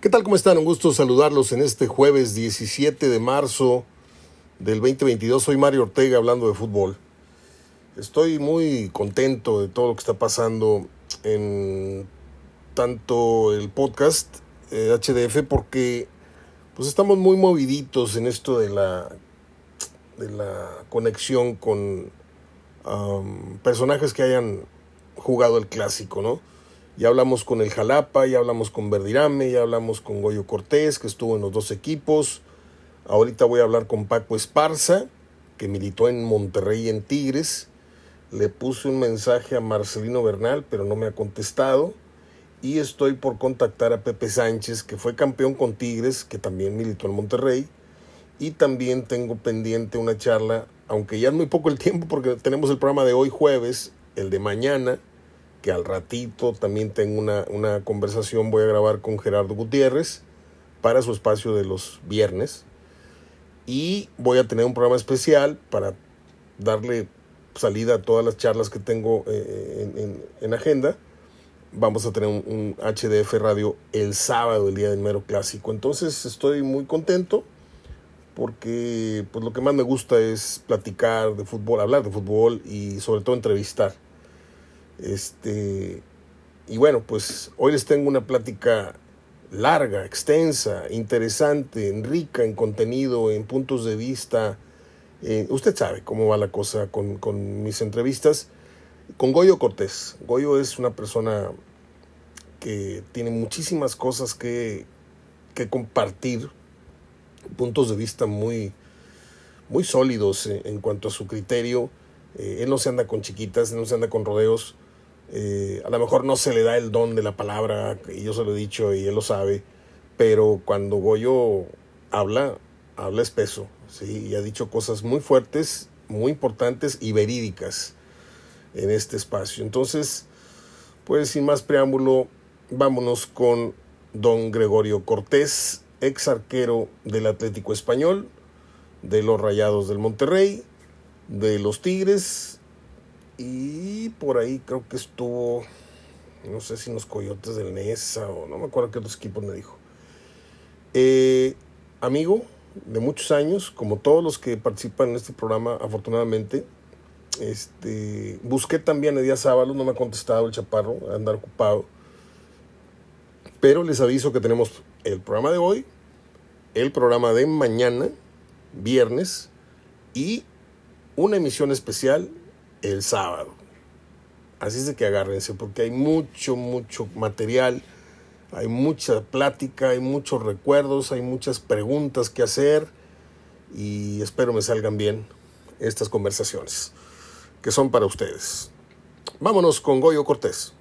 ¿Qué tal? ¿Cómo están? Un gusto saludarlos en este jueves 17 de marzo del 2022. Soy Mario Ortega hablando de fútbol. Estoy muy contento de todo lo que está pasando en tanto el podcast eh, HDF porque pues estamos muy moviditos en esto de la de la conexión con personajes que hayan jugado el clásico, ¿no? Ya hablamos con el Jalapa, ya hablamos con Verdirame, ya hablamos con Goyo Cortés, que estuvo en los dos equipos. Ahorita voy a hablar con Paco Esparza, que militó en Monterrey y en Tigres. Le puse un mensaje a Marcelino Bernal, pero no me ha contestado. Y estoy por contactar a Pepe Sánchez, que fue campeón con Tigres, que también militó en Monterrey. Y también tengo pendiente una charla, aunque ya es muy poco el tiempo, porque tenemos el programa de hoy jueves, el de mañana, que al ratito también tengo una, una conversación, voy a grabar con Gerardo Gutiérrez para su espacio de los viernes. Y voy a tener un programa especial para darle salida a todas las charlas que tengo eh, en, en, agenda. Vamos a tener un, un, HDF Radio el sábado, el día del mero clásico. Entonces estoy muy contento porque pues lo que más me gusta es platicar de fútbol, hablar de fútbol y sobre todo entrevistar. Este, y bueno, pues hoy les tengo una plática larga, extensa, interesante, rica en contenido, en puntos de vista. Eh, usted sabe cómo va la cosa con, con, mis entrevistas. Con Goyo Cortés. Goyo es una persona que tiene muchísimas cosas que, que compartir, puntos de vista muy, muy sólidos en, en cuanto a su criterio. Eh, él no se anda con chiquitas, no se anda con rodeos. Eh, a lo mejor no se le da el don de la palabra, y yo se lo he dicho y él lo sabe, pero cuando Goyo habla, habla espeso, ¿sí? y ha dicho cosas muy fuertes, muy importantes y verídicas en este espacio. Entonces, pues sin más preámbulo, vámonos con don Gregorio Cortés, ex arquero del Atlético Español, de los Rayados del Monterrey, de los Tigres y por ahí creo que estuvo, no sé si los Coyotes del Nesa o no me acuerdo qué otros equipos me dijo. Eh, amigo de muchos años, como todos los que participan en este programa, afortunadamente. Este, busqué también a Díaz Ábalos, no me ha contestado el chaparro, andar ocupado. Pero les aviso que tenemos el programa de hoy, el programa de mañana, viernes, y una emisión especial el sábado. Así es de que agárrense, porque hay mucho, mucho material, hay mucha plática, hay muchos recuerdos, hay muchas preguntas que hacer y espero me salgan bien estas conversaciones que son para ustedes. Vámonos con Goyo Cortés.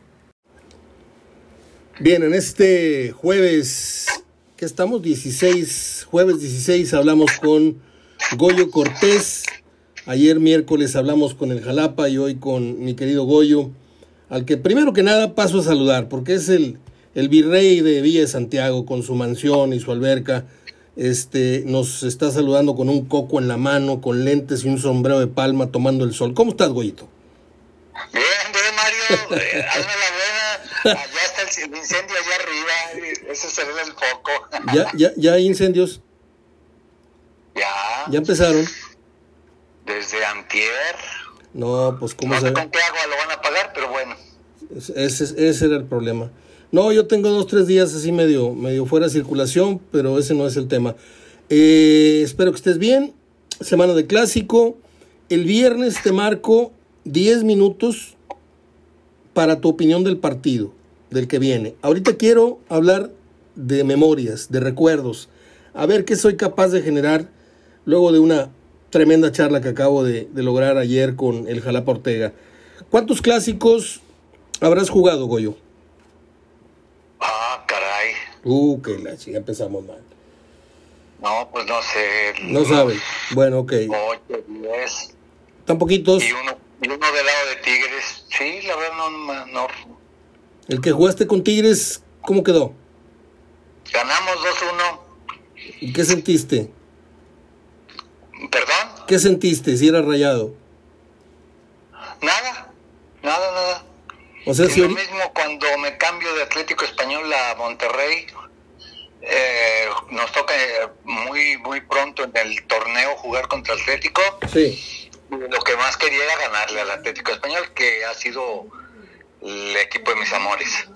Bien, en este jueves, que estamos 16, jueves 16, hablamos con Goyo Cortés Ayer miércoles hablamos con el Jalapa y hoy con mi querido Goyo, al que primero que nada paso a saludar, porque es el, el virrey de Villa de Santiago con su mansión y su alberca. Este, nos está saludando con un coco en la mano, con lentes y un sombrero de palma tomando el sol. ¿Cómo estás, Goyito? Bien, bien, Mario. Eh, hazme la buena. Allá está el incendio allá arriba. Ese será el foco. ¿Ya, ya, ¿Ya hay incendios? Ya. ¿Ya empezaron? Desde antier. No, pues cómo no se... sé con qué agua lo van a pagar, pero bueno. Ese, ese era el problema. No, yo tengo dos, tres días así medio, medio fuera de circulación, pero ese no es el tema. Eh, espero que estés bien. Semana de clásico. El viernes te marco 10 minutos para tu opinión del partido, del que viene. Ahorita quiero hablar de memorias, de recuerdos. A ver qué soy capaz de generar luego de una tremenda charla que acabo de, de, lograr ayer con el Jalapa Ortega. ¿Cuántos clásicos habrás jugado, Goyo? Ah, caray. Uh, que la chica empezamos mal. No, pues no sé. No sabe. Bueno, ok. Ocho, diez. ¿Tan poquitos? Y uno, y uno del lado de Tigres. Sí, la verdad no, no. El que jugaste con Tigres, ¿cómo quedó? Ganamos 2-1. ¿Y qué sentiste? ¿Perdón? ¿Qué sentiste si era rayado? Nada, nada, nada. O sea, es si lo mismo cuando me cambio de Atlético Español a Monterrey. eh, nos toca muy muy pronto en el torneo jugar contra Atlético. Sí. Lo que más quería era ganarle al Atlético Español, que ha sido el equipo de mis amores.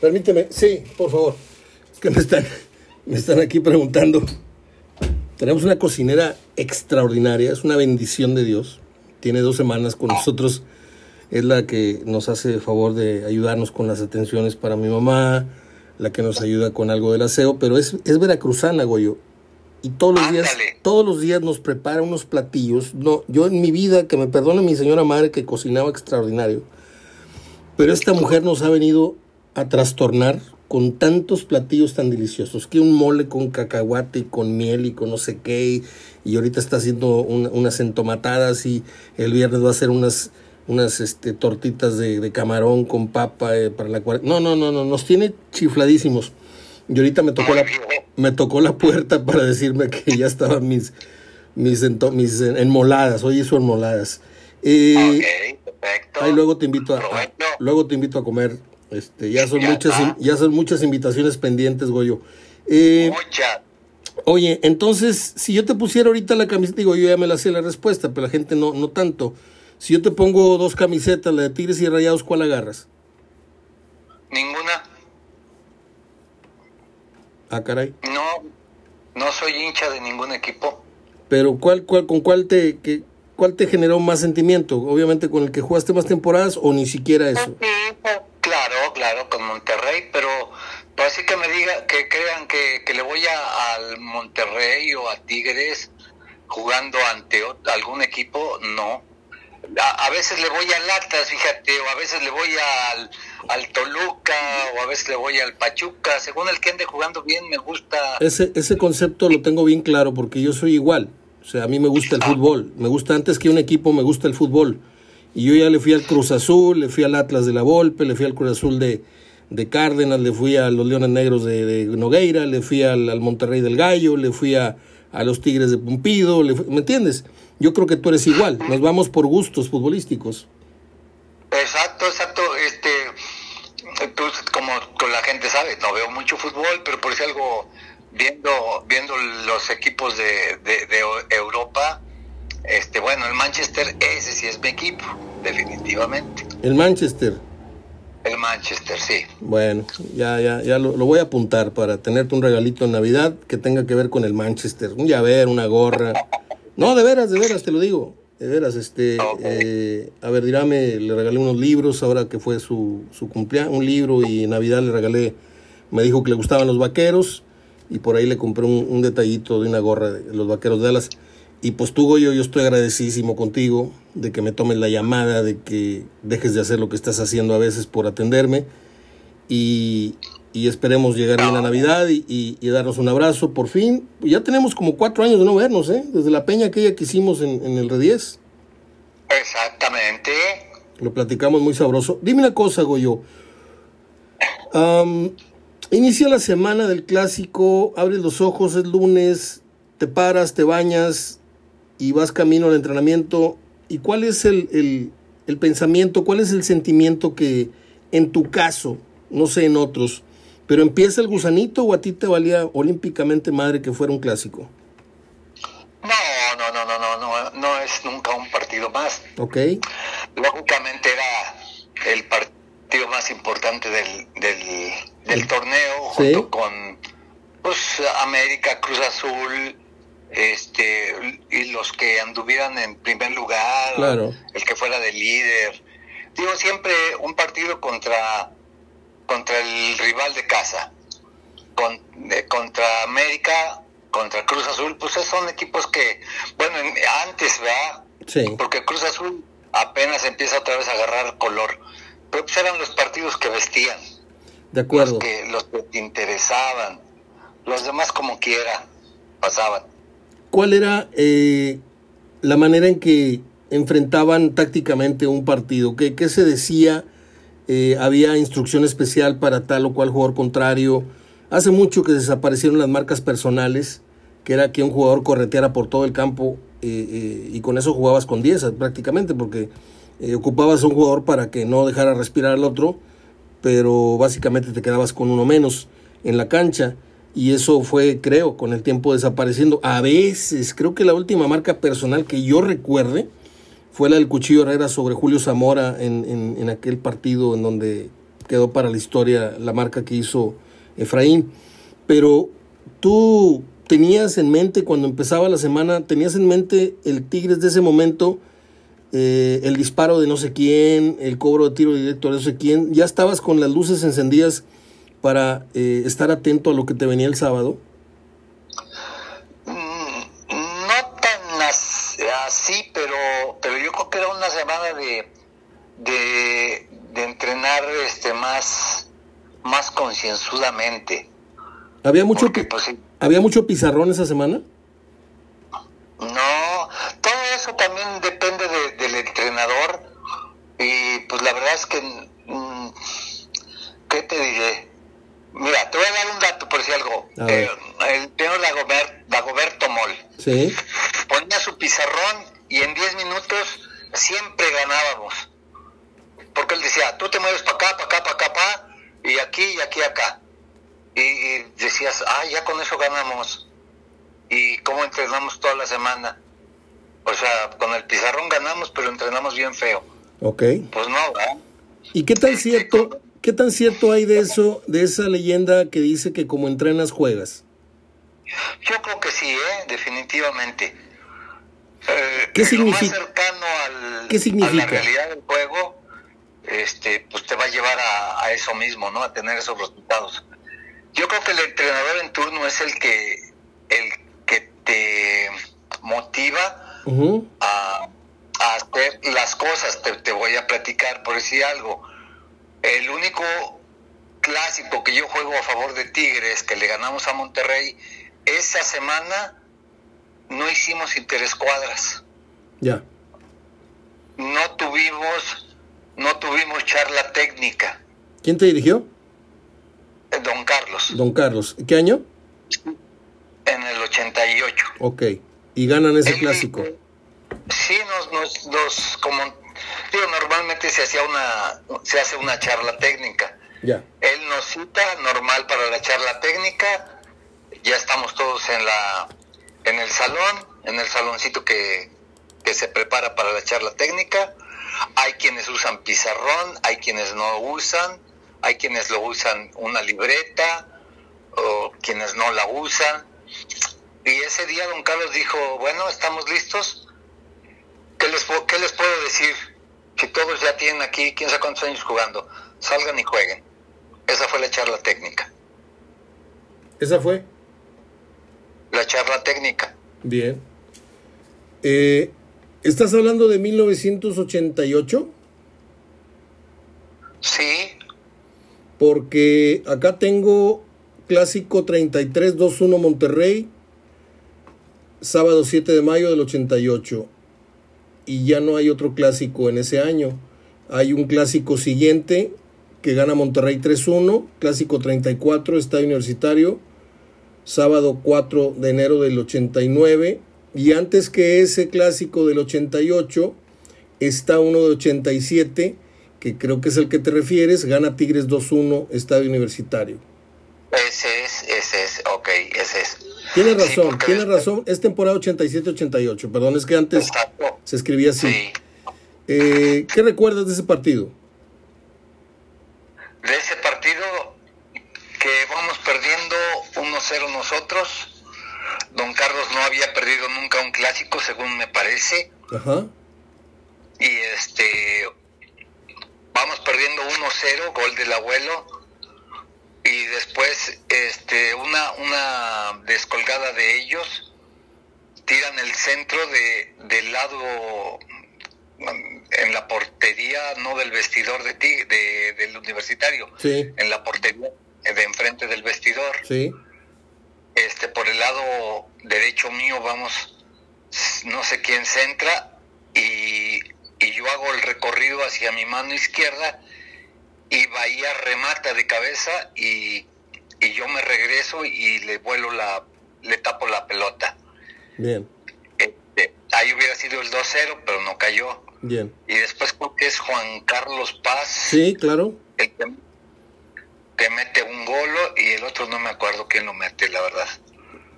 Permíteme, sí, por favor. Es que me están, me están aquí preguntando. Tenemos una cocinera extraordinaria, es una bendición de Dios. Tiene dos semanas con nosotros. Es la que nos hace el favor de ayudarnos con las atenciones para mi mamá, la que nos ayuda con algo del aseo, pero es, es veracruzana, Goyo. Y todos los días, todos los días nos prepara unos platillos. No, yo en mi vida, que me perdone mi señora madre que cocinaba extraordinario. Pero esta mujer nos ha venido a trastornar con tantos platillos tan deliciosos. Que un mole con cacahuate y con miel y con no sé qué. Y, y ahorita está haciendo un- unas entomatadas y el viernes va a hacer unas, unas este, tortitas de, de camarón con papa eh, para la cual No, no, no, no, nos tiene chifladísimos. Y ahorita me tocó la, me tocó la puerta para decirme que ya estaban mis, mis, ento- mis enmoladas. Hoy hizo enmoladas. Eh, ok, perfecto. Ahí luego te invito a, luego te invito a comer. Este, ya son Ya muchas está. ya son muchas invitaciones pendientes, Goyo. Eh, oye, entonces, si yo te pusiera ahorita la camiseta, digo, yo ya me la sé la respuesta, pero la gente no, no tanto. Si yo te pongo dos camisetas, la de Tigres y Rayados, ¿cuál agarras? Ninguna. Ah, caray. No, no soy hincha de ningún equipo. Pero ¿cuál, cuál, con cuál te, que, cuál te generó más sentimiento? Obviamente con el que jugaste más temporadas o ni siquiera eso. Claro, con Monterrey, pero así que me diga, que crean que, que le voy a, al Monterrey o a Tigres jugando ante algún equipo, no. A, a veces le voy al Atlas, fíjate, o a veces le voy al, al Toluca, o a veces le voy al Pachuca, según el que ande jugando bien, me gusta. Ese, ese concepto lo tengo bien claro porque yo soy igual. O sea, a mí me gusta el fútbol. Me gusta antes que un equipo, me gusta el fútbol. Y yo ya le fui al Cruz Azul, le fui al Atlas de la Volpe, le fui al Cruz Azul de, de Cárdenas, le fui a los Leones Negros de, de Nogueira, le fui al, al Monterrey del Gallo, le fui a, a los Tigres de Pumpido. le fui- ¿Me entiendes? Yo creo que tú eres igual. Nos vamos por gustos futbolísticos. Exacto, exacto. Este, tú, como la gente sabe, no veo mucho fútbol, pero por si algo viendo viendo los equipos de, de Europa, este, bueno, el Manchester ese sí es mi equipo, definitivamente. El Manchester. El Manchester, sí. Bueno, ya, ya, ya lo, lo voy a apuntar para tenerte un regalito en Navidad que tenga que ver con el Manchester. Un llavero, una gorra. No, de veras, de veras, te lo digo. De veras, este. Eh, a ver, Dirame, le regalé unos libros ahora que fue su, su cumpleaños, un libro y en Navidad le regalé. Me dijo que le gustaban los vaqueros y por ahí le compré un, un detallito de una gorra de los vaqueros de Dallas. Y pues tú, Goyo, yo estoy agradecidísimo contigo de que me tomes la llamada, de que dejes de hacer lo que estás haciendo a veces por atenderme y, y esperemos llegar bien a Navidad y, y- y darnos un abrazo por fin. Ya tenemos como cuatro años de no vernos, ¿eh? Desde la peña aquella que hicimos en, en el Redies. Exactamente. Lo platicamos muy sabroso. Dime una cosa, Goyo. Am, inicia la semana del clásico, abres los ojos, es lunes, te paras, te bañas y vas camino al entrenamiento. ¿Y cuál es el, el- el pensamiento, cuál es el sentimiento que en tu caso, no sé en otros, pero empieza el gusanito o a ti te valía olímpicamente madre que fuera un clásico? No, no, no, no, no, no, no es nunca un partido más. ¿Ok? lógicamente era el partido más importante del, del, del torneo Sí. junto con pues América, Cruz Azul, este y los que anduvieran en primer lugar, Claro. el que fuera de líder. Digo siempre un partido contra contra el rival de casa. Con, de- contra América, contra Cruz Azul, pues esos son equipos que, bueno, en- antes, ¿verdad? Sí. porque Cruz Azul apenas empieza otra vez a agarrar color. Pero pues eran los partidos que vestían, De los acuerdo. que, los que te interesaban. Los demás como quiera pasaban. ¿Cuál era eh, la manera en que enfrentaban tácticamente un partido? ¿Qué, qué se decía? Eh, ¿Había instrucción especial para tal o cual jugador contrario? Hace mucho que desaparecieron las marcas personales, que era que un jugador correteara por todo el campo eh, eh, y con eso jugabas con 10 prácticamente, porque ocupabas a un jugador para que no dejara respirar al otro pero básicamente te quedabas con uno menos en la cancha y eso fue, creo, con el tiempo desapareciendo. A veces, creo que la última marca personal que yo recuerde fue la del Cuchillo Herrera sobre Julio Zamora en, en, aquel partido en donde quedó para la historia la marca que hizo Efraín. Pero tú tenías en mente cuando empezaba la semana, tenías en mente el Tigres de ese momento, eh, el disparo de no sé quién, el cobro de tiro directo de no sé quién, ya estabas con las luces encendidas para eh, estar atento a lo que te venía el sábado? Mm, no tan así, pero, pero yo creo que era una semana de, de, entrenar este más, más concienzudamente. ¿Había mucho, pues, ¿Había mucho pizarrón esa semana? No, todo eso también depende del entrenador y pues la verdad es que, mm, ¿qué te diré? Mira, te voy a dar un dato por si algo. Eh, el señor Dagoberto Mol ¿Sí? ponía su pizarrón y en 10 minutos siempre ganábamos. Porque él decía, tú te mueves para acá, para acá, para acá, para y aquí, y aquí, acá. Y, decías, ah, ya con eso ganamos. ¿Y cómo entrenamos toda la semana? O sea, con el pizarrón ganamos, pero entrenamos bien feo. Ok. Pues no, ¿verdad? ¿Y qué tan cierto, ¿Qué tan cierto hay de eso, de esa leyenda que dice que como entrenas juegas? Yo creo que sí, ¿eh? definitivamente. Eh, ¿Qué significa? Lo más cercano al, ¿Qué significa? a la realidad del juego, este, pues te va a llevar a, eso mismo, ¿no? A tener esos resultados. Yo creo que el entrenador en turno es el que, el que te motiva a, hacer las cosas. Te, te voy a platicar por decir algo el único clásico que yo juego a favor de Tigres, que le ganamos a Monterrey, esa semana no hicimos interescuadras. Ya. No tuvimos, no tuvimos charla técnica. ¿Quién te dirigió? Eh, don Carlos. Don Carlos. ¿Qué año? En el 88. Ok. ¿Y ganan ese clásico? Sí, nos, nos, nos como normalmente se hacía una, se hace una charla técnica. Ya. Él nos cita normal para la charla técnica, ya estamos todos en la, en el salón, en el saloncito que, que se prepara para la charla técnica. Hay quienes usan pizarrón, hay quienes no usan, hay quienes lo usan una libreta o quienes no la usan. Y ese día don Carlos dijo, bueno, estamos listos. ¿Qué les, qué les puedo decir? Que todos ya tienen aquí, quién sabe cuántos años jugando, salgan y jueguen. Esa fue la charla técnica. ¿Esa fue? La charla técnica. Bien. Eh, ¿Estás hablando de 1988? Sí. Porque acá tengo clásico 33-2-1 Monterrey, sábado 7 de mayo del 88 y ya no hay otro clásico en ese año. Hay un clásico siguiente que gana Monterrey 3-1, clásico 34, Estadio Universitario, sábado 4 de enero del 89, y antes que ese clásico del 88 está uno de 87, que creo que es el que te refieres, gana Tigres 2-1, Estadio Universitario. Ese es, ese es, ok, ese es. Tienes razón, tiene razón. Es temporada 87-88. Perdón, es que antes se escribía así. Eh, ¿Qué recuerdas de ese partido? De ese partido que vamos perdiendo 1-0 nosotros. Don Carlos no había perdido nunca un clásico, según me parece. Ajá. Y este. Vamos perdiendo 1-0, gol del abuelo y después este una una descolgada de ellos tiran el centro de del lado en la portería no del vestidor de ti de, del universitario en la portería de enfrente del vestidor sí. este por el lado derecho mío vamos no sé quién centra y, y yo hago el recorrido hacia mi mano izquierda y Bahía remata de cabeza y, yo me regreso y le vuelo la, le tapo la pelota. Bien. Este, ahí hubiera sido el 2-0, pero no cayó. Bien. Y después creo que es Juan Carlos Paz. Sí, claro. El que, Angulo y el otro no me acuerdo quién lo mete, la verdad.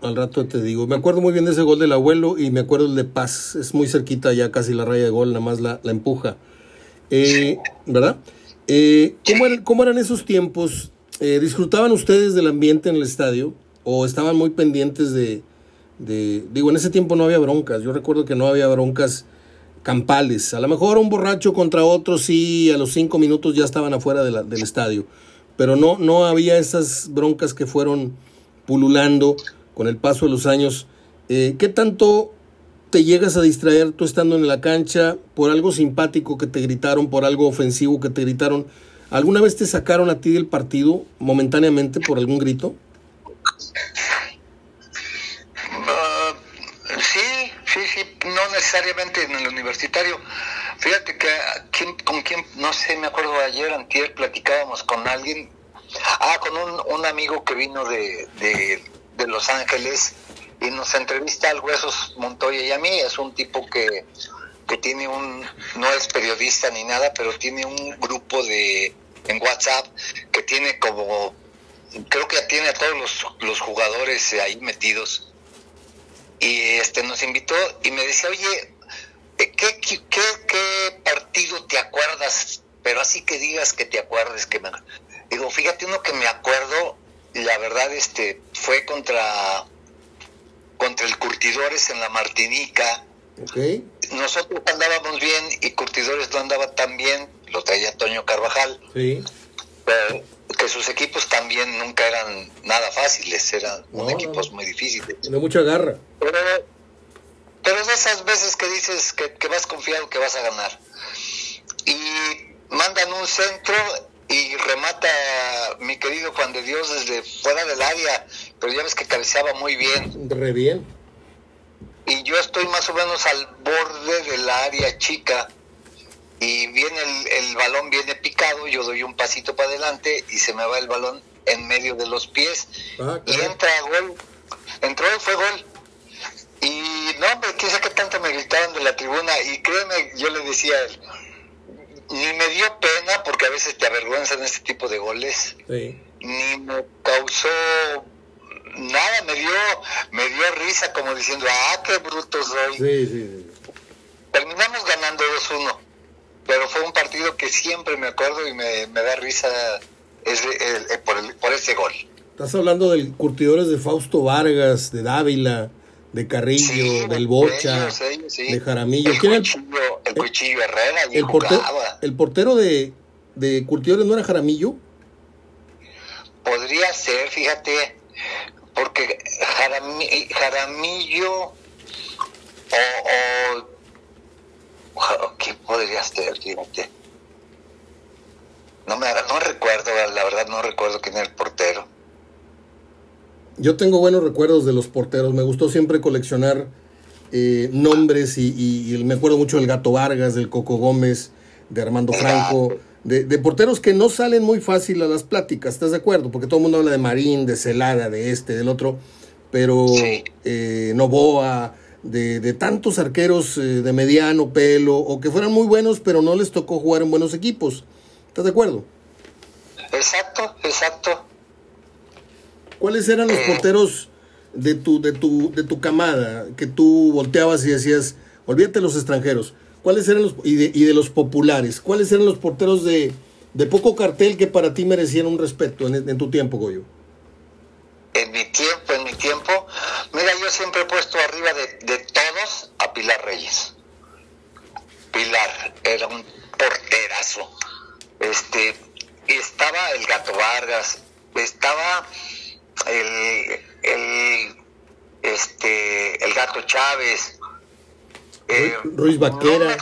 Al rato te digo. Me acuerdo muy bien de ese gol del abuelo y me acuerdo el de Paz. Es muy cerquita ya casi la raya de gol, nada más la, la empuja. Eh, ¿Verdad? Eh, ¿cómo, eran, esos tiempos? Eh, ¿Disfrutaban ustedes del ambiente en el estadio? ¿O estaban muy pendientes de, de... Digo, en ese tiempo no había broncas. Yo recuerdo que no había broncas campales. A lo mejor un borracho contra otro sí, a los cinco minutos ya estaban afuera del estadio. Pero no, no había esas broncas que fueron pululando con el paso de los años, eh, ¿qué tanto te llegas a distraer tú estando en la cancha por algo simpático que te gritaron, por algo ofensivo que te gritaron? ¿Alguna vez te sacaron a ti del partido momentáneamente por algún grito? Ah, sí, sí, sí, no necesariamente en el universitario. Fíjate que con quién, no sé, me acuerdo ayer, antier, platicábamos con alguien, ah, con un, un amigo que vino de de Los Ángeles y nos entrevista al Huesos Montoya y a mí. Es un tipo que, que tiene un, no es periodista ni nada, pero tiene un grupo de en WhatsApp que tiene como, creo que tiene a todos los, los jugadores ahí metidos. Y este nos invitó y me decía, oye, ¿qué, qué, qué, partido te acuerdas? Pero así que digas que te acuerdes que me... Digo, fíjate uno que me acuerdo la verdad este fue contra contra el Curtidores en la Martinica. Nosotros andábamos bien y Curtidores no andaba tan bien, lo traía Toño Carvajal. Sí. Pero que sus equipos también nunca eran nada fáciles, eran equipos muy difíciles. De mucha garra. Pero, pero de esas veces que dices que, que vas confiado que vas a ganar. Y mandan un centro y remata mi querido Juan de Dios desde fuera del área, pero ya ves que cabeceaba muy bien. Re bien. Y yo estoy más o menos al borde del área chica y viene el, balón viene picado, yo doy un pasito para adelante y se me va el balón en medio de los pies ah, y entra gol. Entró y fue gol. Y no, hombre, quién sabe qué tanto me gritaban de la tribuna y créeme, yo le decía a él, ni me dio pena porque a veces te avergüenzan este tipo de goles. Ni me causó nada, me dio, me dio risa como diciendo, ah, qué bruto soy. Terminamos ganando 2-1, pero fue un partido que siempre me acuerdo y me, da risa ese, por, por ese gol. Estás hablando del curtidores de Fausto Vargas, de Dávila, de Carrillo, del Bocha, de Jaramillo. El, cuchillo, el, cuchillo Herrera, el, portero, el portero de, de Curtidores no era Jaramillo. Podría ser, fíjate, porque Jaramillo o, o, ¿qué podría ser? Fíjate. No me no recuerdo, la verdad no recuerdo quién era el portero. Yo tengo buenos recuerdos de los porteros. Me gustó siempre coleccionar eh, nombres y, me acuerdo mucho del Gato Vargas, del Coco Gómez, de Armando Franco, de, porteros que no salen muy fácil a las pláticas, ¿estás de acuerdo? Porque todo el mundo habla de Marín, de Celada, de este, del otro, pero eh, Novoa, de, de, tantos arqueros eh, de mediano pelo o que fueran muy buenos, pero no les tocó jugar en buenos equipos. ¿Estás de acuerdo? Exacto, exacto. ¿Cuáles eran los porteros de tu, de tu, de tu camada que tú volteabas y decías, olvídate de los extranjeros? ¿Cuáles eran los, y de, y de los populares? ¿Cuáles eran los porteros de, de poco cartel que para ti merecían un respeto en, tu tiempo, Goyo? En mi tiempo, en mi tiempo, mira, yo siempre he puesto arriba de, de todos a Pilar Reyes. Pilar era un porterazo. Este, estaba el Gato Vargas, estaba el, el, este, el gato Chávez. Eh, Ruiz Vaquera.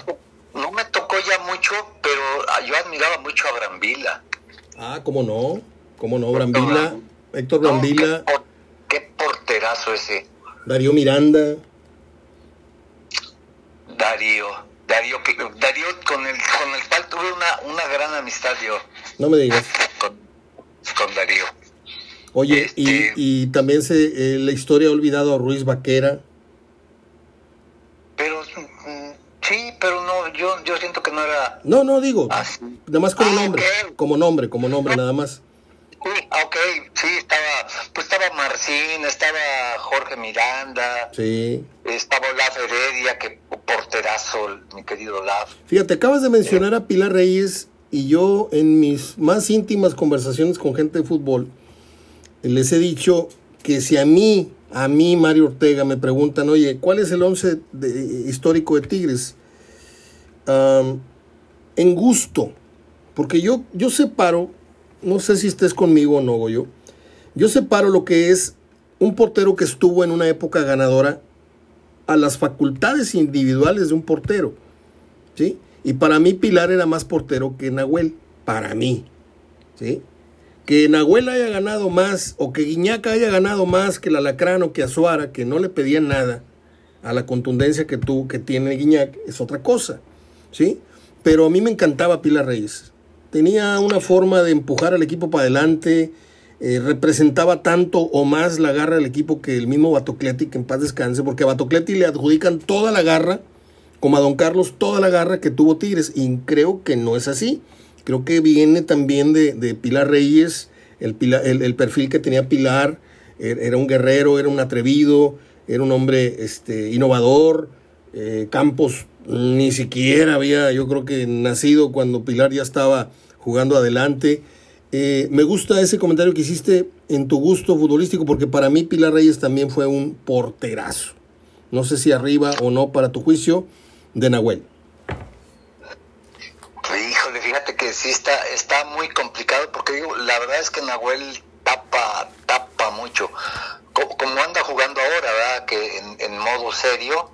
No me, tocó ya mucho, pero yo admiraba mucho a Brambila. Ah, cómo no, cómo no, Brambila, Héctor Brambila. qué, porterazo ese. Darío Miranda. Darío, Darío, Darío con el, con el cual tuve una, una gran amistad yo. No me digas. Con, con Darío. Oye, y, este, y, también se, eh, la historia ha olvidado a Ruiz Vaquera. Pero mm, sí, pero no, yo, yo siento que no era. No, no digo. Nada más como ah, nombre, como nombre, como nombre, nada más. Sí, ah, ok, también estaba Jorge Miranda. Sí. Estaba Olaf Heredia, que porterazo, mi querido Olaf. Fíjate, acabas de mencionar a Pilar Reyes y yo en mis más íntimas conversaciones con gente de fútbol les he dicho que si a mí, a mí Mario Ortega me preguntan, oye, ¿cuál es el once histórico de Tigres? en gusto, porque yo, yo separo, no sé si estés conmigo o no, Goyo, yo separo lo que es un portero que estuvo en una época ganadora a las facultades individuales de un portero. ¿sí? Y para mí Pilar era más portero que Nahuel, para mí. ¿sí? Que Nahuel haya ganado más o que Guiñaca haya ganado más que el Alacrán o que Azuara, que no le pedían nada a la contundencia que, tú, que tiene Guiñac, es otra cosa. ¿sí? Pero a mí me encantaba Pilar Reyes. Tenía una forma de empujar al equipo para adelante, eh, representaba tanto o más la garra del equipo que el mismo Batocleti, que en paz descanse, porque a Batocleti le adjudican toda la garra, como a Don Carlos, toda la garra que tuvo Tigres, y creo que no es así. Creo que viene también de, Pilar Reyes, el, perfil que tenía Pilar, er, era un guerrero, era un atrevido, era un hombre este, innovador, eh, Campos ni siquiera había, yo creo que nacido cuando Pilar ya estaba jugando adelante. Eh, me gusta ese comentario que hiciste en tu gusto futbolístico porque para mí Pilar Reyes también fue un porterazo. No sé si arriba o no para tu juicio de Nahuel. Híjole, fíjate que sí está, está muy complicado porque digo, la verdad es que Nahuel tapa, tapa mucho. Como, anda jugando ahora, ¿verdad? Que en, modo serio,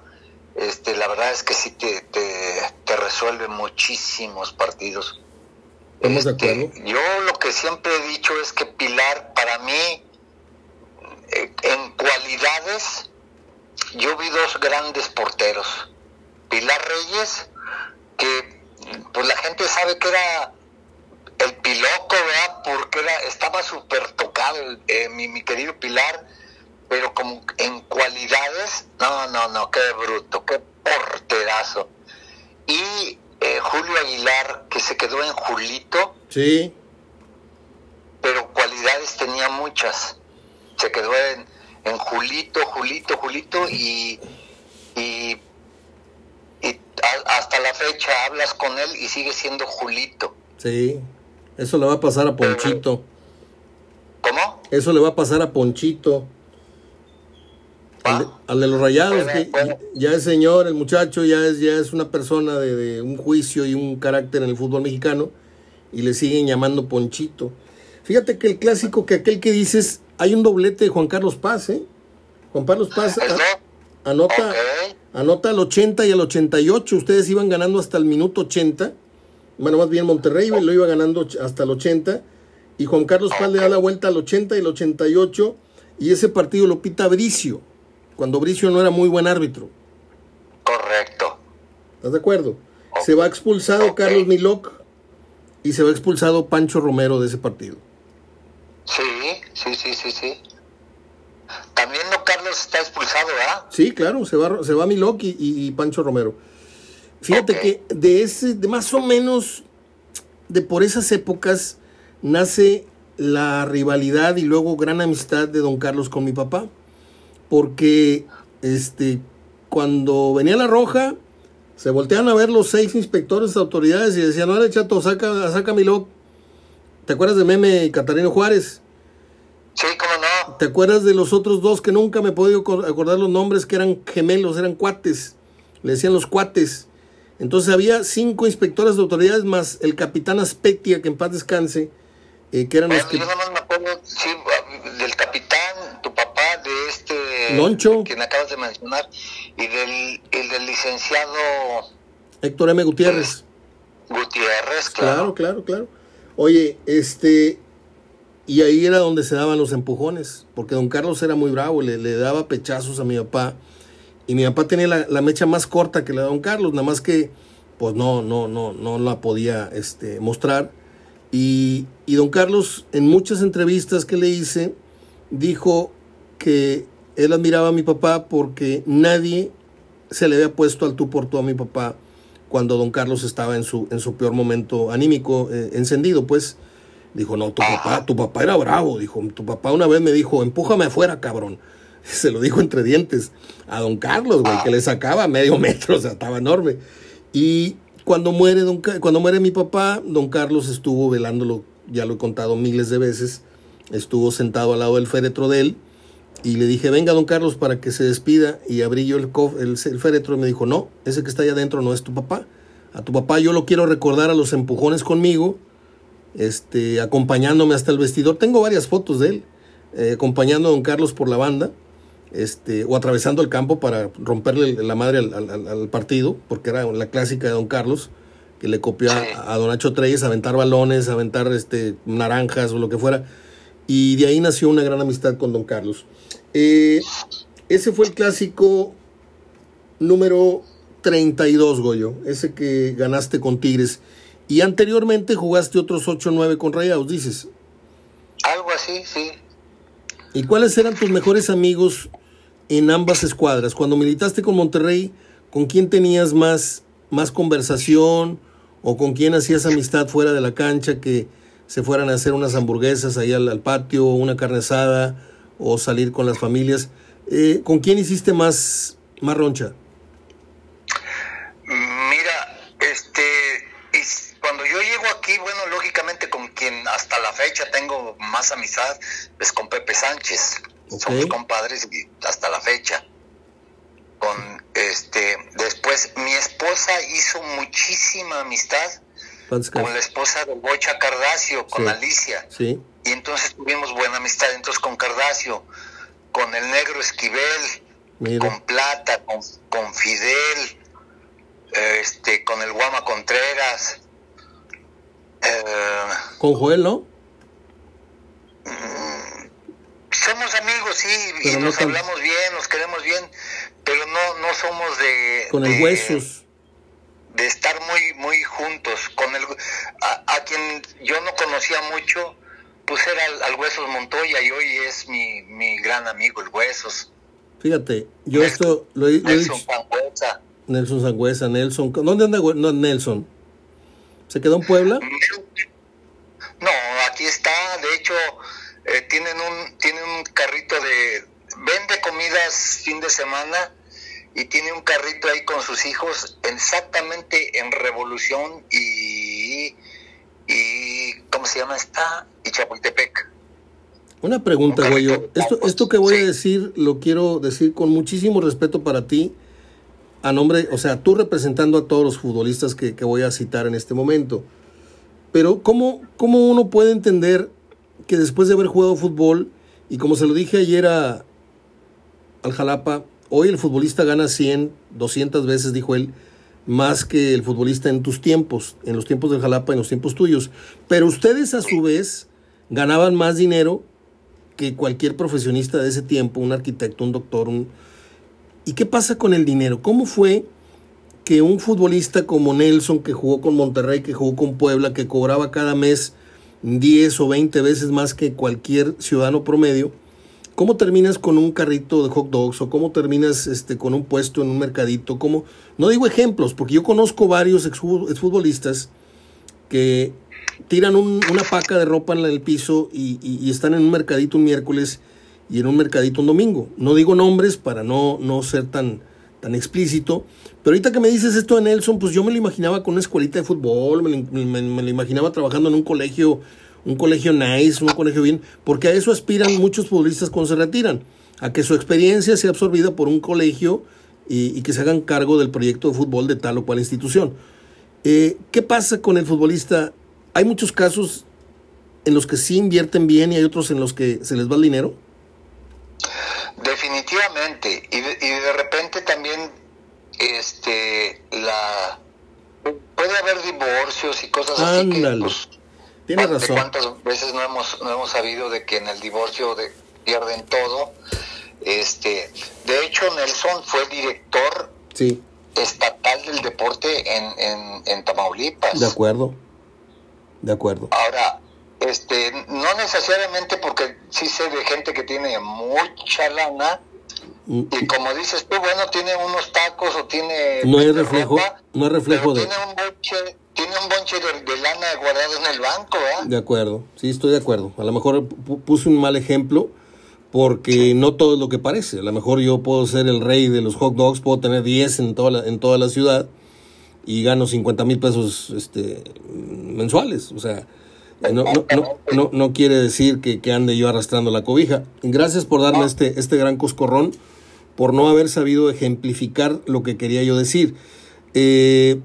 este, la verdad es que sí te, te resuelve muchísimos partidos este, yo lo que siempre he dicho es que Pilar, para mí, eh, en cualidades, yo vi dos grandes porteros. Pilar Reyes, que pues la gente sabe que era el piloto, ¿verdad? Porque era, estaba súper tocado eh, mi, mi querido Pilar, pero como en cualidades, no, no, no, qué bruto, qué porterazo. Y eh, Julio Aguilar, que se quedó en Julito. Sí. Pero cualidades tenía muchas. Se quedó en, en Julito, Julito, Julito y, y, hasta la fecha hablas con él y sigue siendo Julito. Sí, eso le va a pasar a Ponchito. ¿Cómo? Eso le va a pasar a Ponchito. Al de, los rayados, ya es señor, el muchacho ya es, ya es una persona de, un juicio y un carácter en el fútbol mexicano y le siguen llamando Ponchito. Fíjate que el clásico, que aquel que dices, hay un doblete de Juan Carlos Paz, ¿eh? Juan Carlos Paz anota, anota al 80 y al 88, ustedes iban ganando hasta el minuto 80, bueno, más bien Monterrey lo iba ganando hasta el 80, y Juan Carlos Paz le da la vuelta al 80 y el 88, y ese partido lo pita Bricio cuando Bricio no era muy buen árbitro. Correcto. ¿Estás de acuerdo? Se va expulsado Carlos Miloc y se va expulsado Pancho Romero de ese partido. Sí, sí, sí, sí, sí. También no Carlos está expulsado, ¿verdad? Sí, claro, se va, se va y, Pancho Romero. Fíjate que de ese, de más o menos, de por esas épocas, nace la rivalidad y luego gran amistad de don Carlos con mi papá porque este, cuando venía la roja, se voltean a ver los seis inspectores de autoridades y decían, no, chato, saca, saca mi loc. ¿Te acuerdas de Meme y Catarino Juárez? Sí, cómo no. ¿Te acuerdas de los otros dos que nunca me he podido acordar los nombres, que eran gemelos, eran cuates? Le decían los cuates. Entonces había cinco inspectores de autoridades más el capitán Aspectia, que en paz descanse, eh, que eran los que... Yo no me acuerdo, sí, del capitán, tu papá, de este Loncho. quien acabas de mencionar y del, el del licenciado Héctor M. Gutiérrez. Gutiérrez, claro. Claro, claro, claro. Oye, este y ahí era donde se daban los empujones, porque don Carlos era muy bravo, le, le daba pechazos a mi papá y mi papá tenía la, la, mecha más corta que la de don Carlos, nada más que pues no, no, no, no la podía este, mostrar. Y, y don Carlos, en muchas entrevistas que le hice, dijo que él admiraba a mi papá porque nadie se le había puesto al tú por tú a mi papá cuando don Carlos estaba en su, en su peor momento anímico, eh, encendido, pues. Dijo, no, tu papá, tu papá era bravo. Dijo, tu papá una vez me dijo, empújame afuera, cabrón. Se lo dijo entre dientes a don Carlos, güey, que le sacaba medio metro, o sea, estaba enorme. Y cuando muere, don, cuando muere mi papá, don Carlos estuvo velándolo, ya lo he contado miles de veces, estuvo sentado al lado del féretro de él y le dije, venga don Carlos para que se despida y abrí yo el, el, el féretro y me dijo, no, ese que está allá adentro no es tu papá. A tu papá yo lo quiero recordar a los empujones conmigo, este, acompañándome hasta el vestidor. Tengo varias fotos de él, eh, acompañando a don Carlos por la banda, este, o atravesando el campo para romperle la madre al, partido, porque era la clásica de don Carlos, que le copió a, don Nacho Treyes aventar balones, aventar este, naranjas o lo que fuera. Y de ahí nació una gran amistad con don Carlos. Eh, ese fue el clásico número 32, Goyo, ese que ganaste con Tigres. Y anteriormente jugaste otros 8 o 9 con Rayados, dices. Algo así, sí. ¿Y cuáles eran tus mejores amigos en ambas escuadras? Cuando militaste con Monterrey, ¿con quién tenías más, más conversación o con quién hacías amistad fuera de la cancha que se fueran a hacer unas hamburguesas ahí al, patio, una carne asada o salir con las familias? Eh, ¿Con quién hiciste más, más roncha? Bueno, lógicamente con quien hasta la fecha tengo más amistad es con Pepe Sánchez. Somos compadres hasta la fecha. Con este, después mi esposa hizo muchísima amistad con la esposa de Bocha Cardacio, con Alicia. Sí. Y entonces tuvimos buena amistad entonces con Cardacio, con el negro Esquivel, con Plata, con, con Fidel, este, con el Guama Contreras, eh, con Joel, ¿no? Mm, somos amigos, sí, y nos hablamos bien, nos queremos bien, pero no, no somos de... Con el huesos. De estar muy, muy juntos. Con el, a, quien yo no conocía mucho, pues era al, Huesos Montoya y hoy es mi, mi gran amigo, el Huesos. Fíjate, yo esto lo, he, Nelson Sangüesa. Nelson Sangüesa, Nelson. ¿Dónde anda no, Nelson? ¿Se quedó en Puebla? No, aquí está. De hecho, eh, tienen, un, tienen un carrito de... Vende comidas fin de semana y tiene un carrito ahí con sus hijos exactamente en Revolución y... y ¿Cómo se llama esta? Y Chapultepec. Una pregunta, güey. Esto, esto que voy a decir lo quiero decir con muchísimo respeto para ti a nombre, o sea, tú representando a todos los futbolistas que, voy a citar en este momento. Pero ¿cómo, ¿cómo, uno puede entender que después de haber jugado fútbol, y como se lo dije ayer a, al Jalapa, hoy el futbolista gana 100, 200 veces, dijo él, más que el futbolista en tus tiempos, en los tiempos del Jalapa, en los tiempos tuyos. Pero ustedes a su vez ganaban más dinero que cualquier profesionista de ese tiempo, un arquitecto, un doctor, un, ¿Y qué pasa con el dinero? ¿Cómo fue que un futbolista como Nelson, que jugó con Monterrey, que jugó con Puebla, que cobraba cada mes 10 o 20 veces más que cualquier ciudadano promedio, ¿cómo terminas con un carrito de hot dogs o cómo terminas este, con un puesto en un mercadito? ¿Cómo? No digo ejemplos, porque yo conozco varios exfutbolistas que tiran una paca de ropa en el piso y, y están en un mercadito un miércoles y en un mercadito un domingo. No digo nombres para no, no ser tan, tan explícito, pero ahorita que me dices esto de Nelson, pues yo me lo imaginaba con una escuelita de fútbol, me, lo imaginaba trabajando en un colegio, un colegio nice, un colegio bien, porque a eso aspiran muchos futbolistas cuando se retiran, a que su experiencia sea absorbida por un colegio y, que se hagan cargo del proyecto de fútbol de tal o cual institución. Eh, ¿Qué pasa con el futbolista? Hay muchos casos en los que sí invierten bien y hay otros en los que se les va el dinero. Definitivamente, y de, y de repente también este la puede haber divorcios y cosas así que pues, Tiene razón. cuántas veces no hemos no hemos sabido de que en el divorcio de, pierden todo. Este, de hecho Nelson fue director sí. estatal del deporte en, en, en Tamaulipas. De acuerdo. De acuerdo. Ahora, este, no necesariamente porque sí sé de gente que tiene mucha lana mm. y como dices tú, bueno, tiene unos tacos o tiene... No hay reflejo, no hay reflejo de... Tiene un boche, tiene un bonche de, lana guardado en el banco, ¿verdad? De acuerdo, sí, estoy de acuerdo. A lo mejor puse un mal ejemplo porque no todo es lo que parece. A lo mejor yo puedo ser el rey de los hot dogs, puedo tener 10 en toda la, en toda la ciudad y gano 50 mil pesos este, mensuales. O sea, no, no, no, no, quiere decir que, que, ande yo arrastrando la cobija. Gracias por darme este, este gran coscorrón, por no haber sabido ejemplificar lo que quería yo decir. Eh,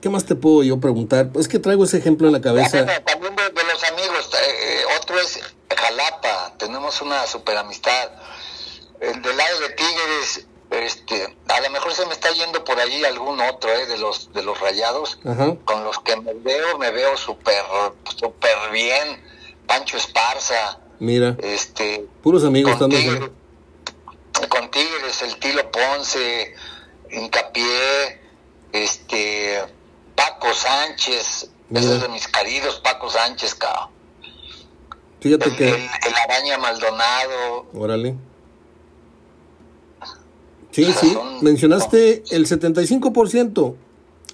¿Qué más te puedo yo preguntar? Es que traigo ese ejemplo en la cabeza. También de, los amigos, eh, otro es Jalapa, tenemos una super amistad. El del lado de Tigres, este, a lo mejor se me está yendo por allí algún otro eh, de los de los rayados, con los que me veo, me veo súper super bien. Pancho Esparza. Mira. Este, puros amigos con tigres, con Tigres, el Tilo Ponce, Hincapié, este Paco Sánchez, ese es de mis queridos Paco Sánchez, cabrón. Fíjate el, que. El, Araña Maldonado. Órale. Sí, sí, mencionaste el 75%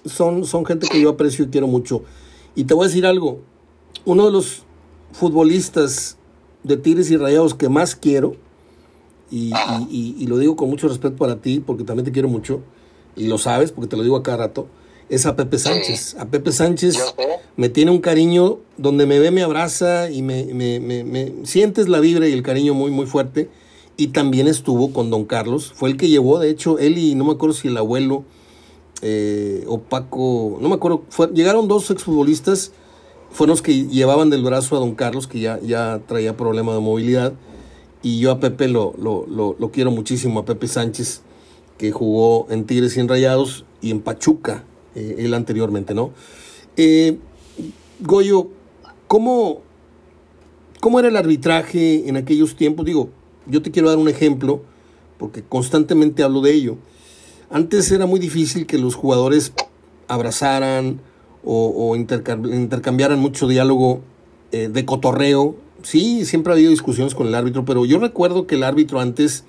son, son gente que yo aprecio y quiero mucho. Y te voy a decir algo, uno de los futbolistas de Tigres y Rayados que más quiero, y, y, y, lo digo con mucho respeto para ti, porque también te quiero mucho, y lo sabes, porque te lo digo a cada rato, es a Pepe Sánchez. A Pepe Sánchez me tiene un cariño donde me ve, me abraza y me, me, me, sientes la vibra y el cariño muy, muy fuerte. Y también estuvo con Don Carlos. Fue el que llevó, de hecho, él y no me acuerdo si el abuelo eh, o Paco, no me acuerdo, llegaron dos exfutbolistas, fueron los que llevaban del brazo a Don Carlos, que ya, ya traía problema de movilidad. Y yo a Pepe lo, lo, lo, quiero muchísimo, a Pepe Sánchez, que jugó en Tigres y en Rayados y en Pachuca eh, él anteriormente, ¿no? Eh, Goyo, ¿cómo, ¿cómo era el arbitraje en aquellos tiempos? Digo, yo te quiero dar un ejemplo, porque constantemente hablo de ello. Antes era muy difícil que los jugadores abrazaran o, intercambiaran mucho diálogo eh, de cotorreo. Sí, siempre ha habido discusiones con el árbitro, pero yo recuerdo que el árbitro antes,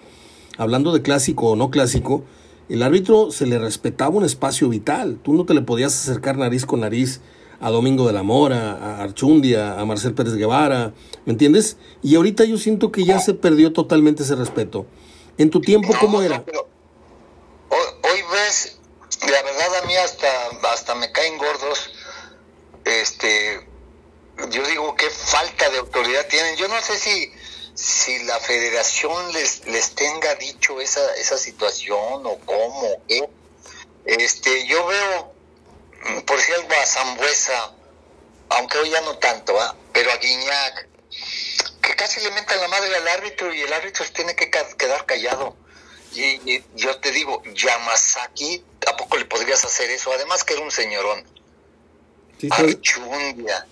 hablando de clásico o no clásico, el árbitro se le respetaba un espacio vital. Tú no te le podías acercar nariz con nariz a Domingo de la Mora, a Archundia, a Marcel Pérez Guevara, ¿me entiendes? Y ahorita yo siento que ya se perdió totalmente ese respeto. En tu tiempo, ¿cómo era? hoy, ves, la verdad a mí hasta, hasta me caen gordos, este, yo digo qué falta de autoridad tienen. Yo no sé si si la federación les, les tenga dicho esa, esa situación o cómo. Este, yo veo, por si algo a Zambuesa, aunque hoy ya no tanto, ¿ah? pero a Guiñac, que casi le mentan la madre al árbitro y el árbitro se tiene que quedar callado. Y, yo te digo, Yamazaki, ¿a poco le podrías hacer eso? Además que era un señorón. Sí, Archundia.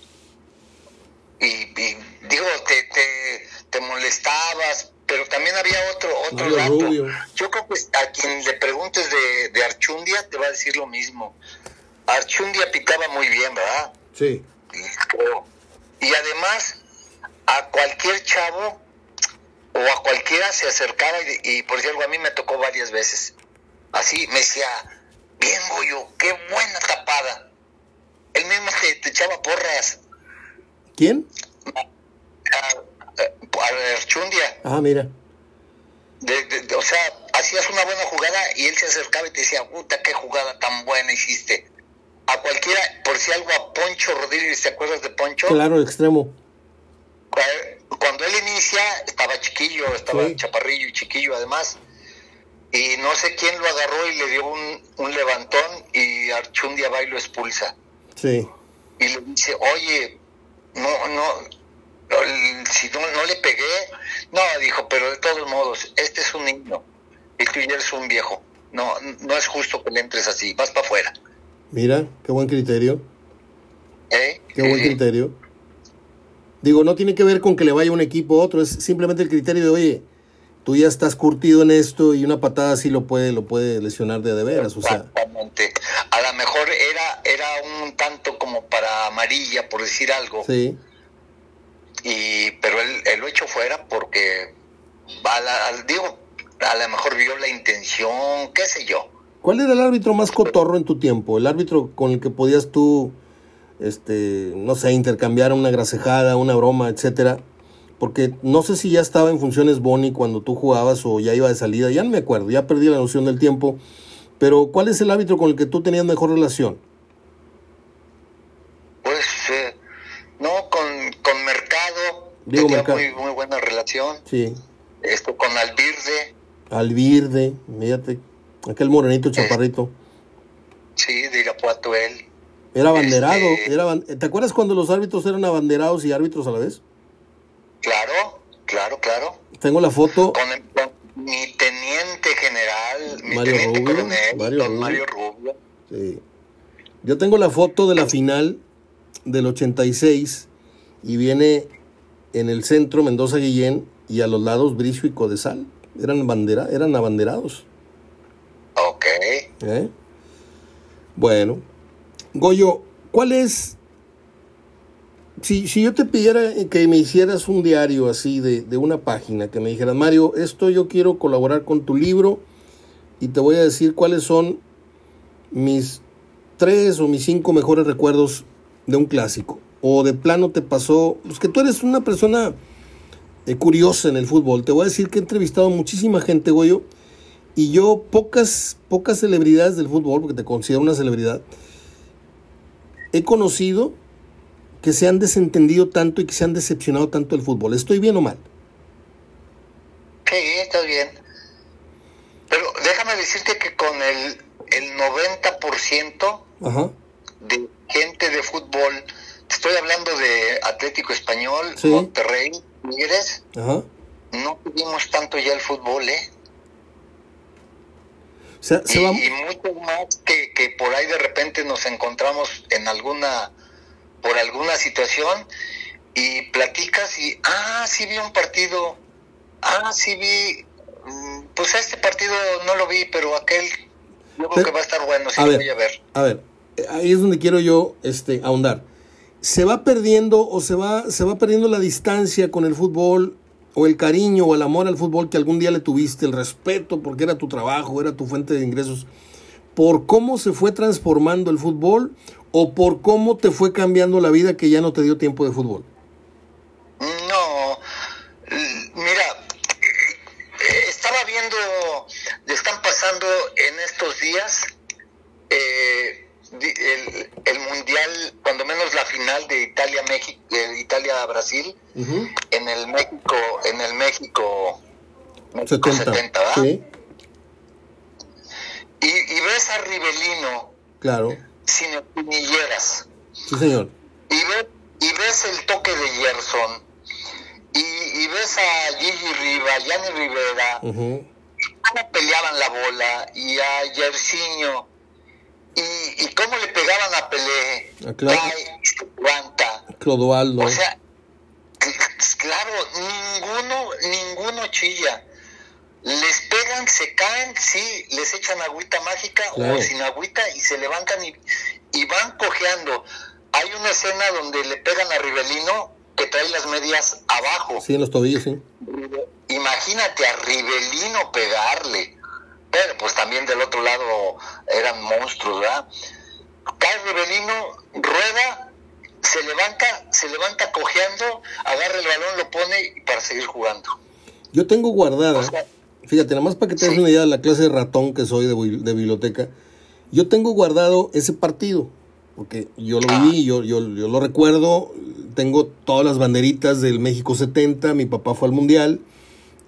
Y, y, digo, te, te, te molestabas, pero también había otro otro dato. Yo creo que a quien le preguntes de, de Archundia te va a decir lo mismo. Archundia picaba muy bien, ¿verdad? Sí. Y, y además, a cualquier chavo o a cualquiera se acercaba y, por decirlo, a mí me tocó varias veces. Así me decía, bien, Goyo, qué buena tapada. Él mismo te, te echaba porras. ¿Quién? Archundia. Ah, mira. De, o sea, hacías una buena jugada y él se acercaba y te decía, puta, qué jugada tan buena hiciste. A cualquiera, por si algo a Poncho Rodríguez, ¿te acuerdas de Poncho? Claro, el extremo. Cuando él inicia, estaba chiquillo, estaba chaparrillo y chiquillo además. Y no sé quién lo agarró y le dio un, un levantón y Archundia va y lo expulsa. Sí. Y le dice, oye, no, no, si no, no le pegué, no, dijo, pero de todos modos, este es un niño y tú ya eres un viejo. No, no es justo que le entres así, vas para afuera. Mira, qué buen criterio. ¿Eh? Qué buen criterio. Digo, no tiene que ver con que le vaya un equipo a otro, es simplemente el criterio de, oye, tú ya estás curtido en esto y una patada así lo puede, lo puede lesionar de de veras, o sea. Exactamente. A lo mejor era, era un tanto como para amarilla, por decir algo. Sí y pero él, él lo echó fuera porque a digo a lo mejor vio la intención qué sé yo ¿Cuál era el árbitro más cotorro en tu tiempo? El árbitro con el que podías tú, este, no sé, intercambiar una grasejada, una broma, etcétera. Porque no sé si ya estaba en funciones Boni cuando tú jugabas o ya iba de salida, ya no me acuerdo, ya perdí la noción del tiempo. Pero ¿cuál es el árbitro con el que tú tenías mejor relación? Pues, eh, no, con, con Mercado. Digo tenía Muy, muy buena relación. Sí. Esto con Albirde. Albirde, fíjate, aquel morenito chaparrito. Sí, de Irapuato él. Era abanderado, este, era, ¿te acuerdas cuando los árbitros eran abanderados y árbitros a la vez? Claro, claro, claro. Tengo la foto. Con, mi teniente general, mi Mario teniente Rubio, coronel, Mario Rubio. Mario Rubio. Sí. Yo tengo la foto de la final del 86 y viene en el centro Mendoza Guillén y a los lados Bricio y Codesal. Eran, bandera, eran abanderados. ¿Eh? Bueno, Goyo, ¿cuál es si, si, yo te pidiera que me hicieras un diario así de, de, una página, que me dijeras, Mario, esto yo quiero colaborar con tu libro y te voy a decir cuáles son mis tres o mis cinco mejores recuerdos de un clásico. O de plano te pasó, pues que tú eres una persona eh, curiosa en el fútbol. Te voy a decir que he entrevistado a muchísima gente, Goyo, y yo pocas, pocas celebridades del fútbol, porque te considero una celebridad, he conocido que se han desentendido tanto y que se han decepcionado tanto del fútbol. ¿Estoy bien o mal? Sí, estás bien. Pero déjame decirte que con el, el 90% de gente de fútbol, estoy hablando de Atlético Español, Monterrey, Tigres, no tuvimos tanto ya el fútbol, ¿eh? Y, y, mucho más que, que por ahí de repente nos encontramos en alguna por alguna situación y platicas y, ah, sí vi un partido, ah, sí vi, mm, pues este partido no lo vi, pero aquel yo creo que va a estar bueno, sí lo voy a ver. A ver, ahí es donde quiero yo este, ahondar. ¿Se va perdiendo o se va, se va perdiendo la distancia con el fútbol o el cariño o el amor al fútbol que algún día le tuviste, el respeto porque era tu trabajo, era tu fuente de ingresos, por cómo se fue transformando el fútbol o por cómo te fue cambiando la vida que ya no te dio tiempo de fútbol? No, mira, estaba viendo, están pasando en estos días eh, el, mundial, cuando menos la final de Italia México, Italia Brasil, en el México, en el México, 70, Y, y ves a Rivelino. Claro. sin espinilleras. Sí, señor. Y, y ves el toque de Gerson, y, y ves a Gigi Riva, Yanni Rivera, cómo peleaban la bola, y a Yersinho, y, y cómo le pegaban a Pelé, a Claudio, Clodoaldo. O sea, claro, ninguno, ninguno chilla les pegan, se caen, sí, les echan agüita mágica o sin agüita y se levantan y, y, van cojeando. Hay una escena donde le pegan a Rivelino que trae las medias abajo. Sí, en los tobillos, sí. Imagínate a Rivelino pegarle. Pero pues también del otro lado eran monstruos, ¿verdad? Cae Rivelino, rueda, se levanta, se levanta cojeando, agarra el balón, lo pone para seguir jugando. Yo tengo guardada. Fíjate, nada más para que te des una idea de la clase de ratón que soy de, biblioteca. Yo tengo guardado ese partido, porque yo lo viví, yo, yo, yo lo recuerdo. Tengo todas las banderitas del México 70. Mi papá fue al Mundial.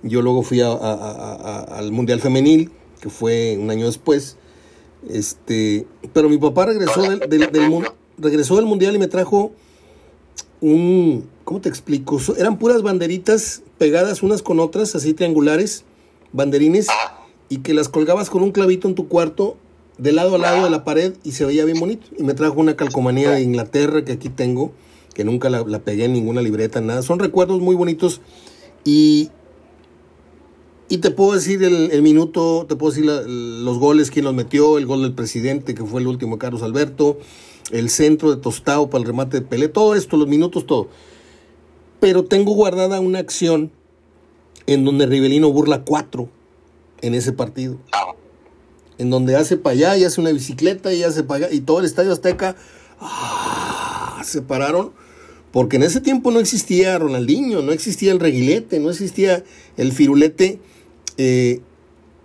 Yo luego fui al Mundial Femenil, que fue un año después. Este, pero mi papá regresó del, regresó del Mundial y me trajo un. ¿Cómo te explico? Eran puras banderitas pegadas unas con otras, así triangulares banderines y que las colgabas con un clavito en tu cuarto de lado a lado de la pared y se veía bien bonito. Y me trajo una calcomanía de Inglaterra que aquí tengo, que nunca la, pegué en ninguna libreta, nada. Son recuerdos muy bonitos y, y te puedo decir el, minuto, te puedo decir los goles, quién los metió, el gol del presidente, que fue el último Carlos Alberto, el centro de Tostado para el remate de Pelé, todo esto, los minutos, todo. Pero tengo guardada una acción en donde Rivelino burla cuatro en ese partido. en donde hace para allá y hace una bicicleta y hace para allá, y todo el estadio Azteca ¡ah! se pararon. Porque en ese tiempo no existía Ronaldinho, no existía el reguilete, no existía el firulete. Eh,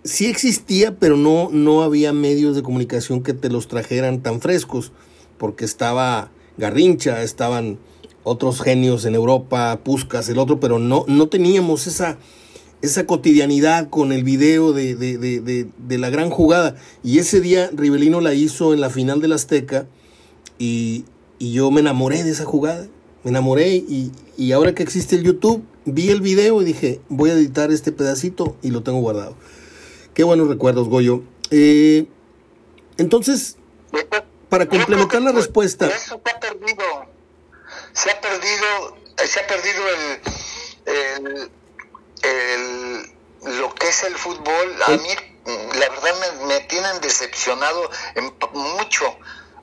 sí existía, pero no, no había medios de comunicación que te los trajeran tan frescos, porque estaba Garrincha, estaban otros genios en Europa, Puscas, el otro, pero no, no teníamos esa, esa cotidianidad con el video de, de, de, de, la gran jugada. Y ese día Rivelino la hizo en la final del Azteca y, y yo me enamoré de esa jugada. Me enamoré y, y, ahora que existe el YouTube, vi el video y dije, voy a editar este pedacito y lo tengo guardado. Qué buenos recuerdos, Goyo. Eh, entonces, para complementar la respuesta... Eso se ha perdido. Se ha perdido, se ha perdido el, el el, lo que es el fútbol, a mí la verdad me, me tienen decepcionado en, mucho.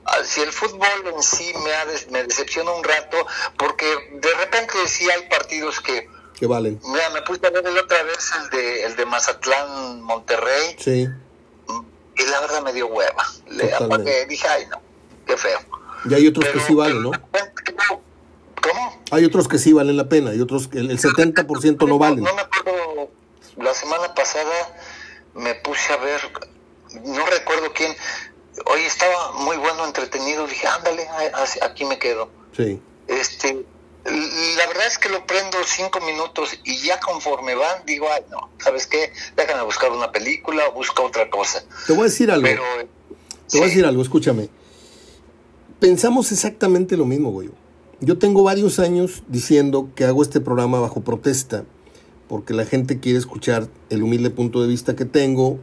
Ah, si el fútbol en sí me, ha me decepciona un rato, porque de repente sí hay partidos que... Que valen. Mira, me puse a ver el otra vez el de, el de Mazatlán, Monterrey. Sí. Y la verdad me dio hueva. Le apagué, dije, ay no, qué feo. Y hay otros que sí valen, ¿no? ¿Cómo? Hay otros que sí valen la pena y otros que el, el 70% no valen. No me acuerdo, la semana pasada me puse a ver, no recuerdo quién, hoy estaba muy bueno, entretenido, dije, ándale, aquí me quedo. Sí. Este, la verdad es que lo prendo cinco minutos y ya conforme van, digo, ay, no, ¿sabes qué? Déjame buscar una película o busca otra cosa. Te voy a decir algo. Pero, Te voy a decir algo, escúchame. Pensamos exactamente lo mismo, güey. Yo tengo varios años diciendo que hago este programa bajo protesta, porque la gente quiere escuchar el humilde punto de vista que tengo,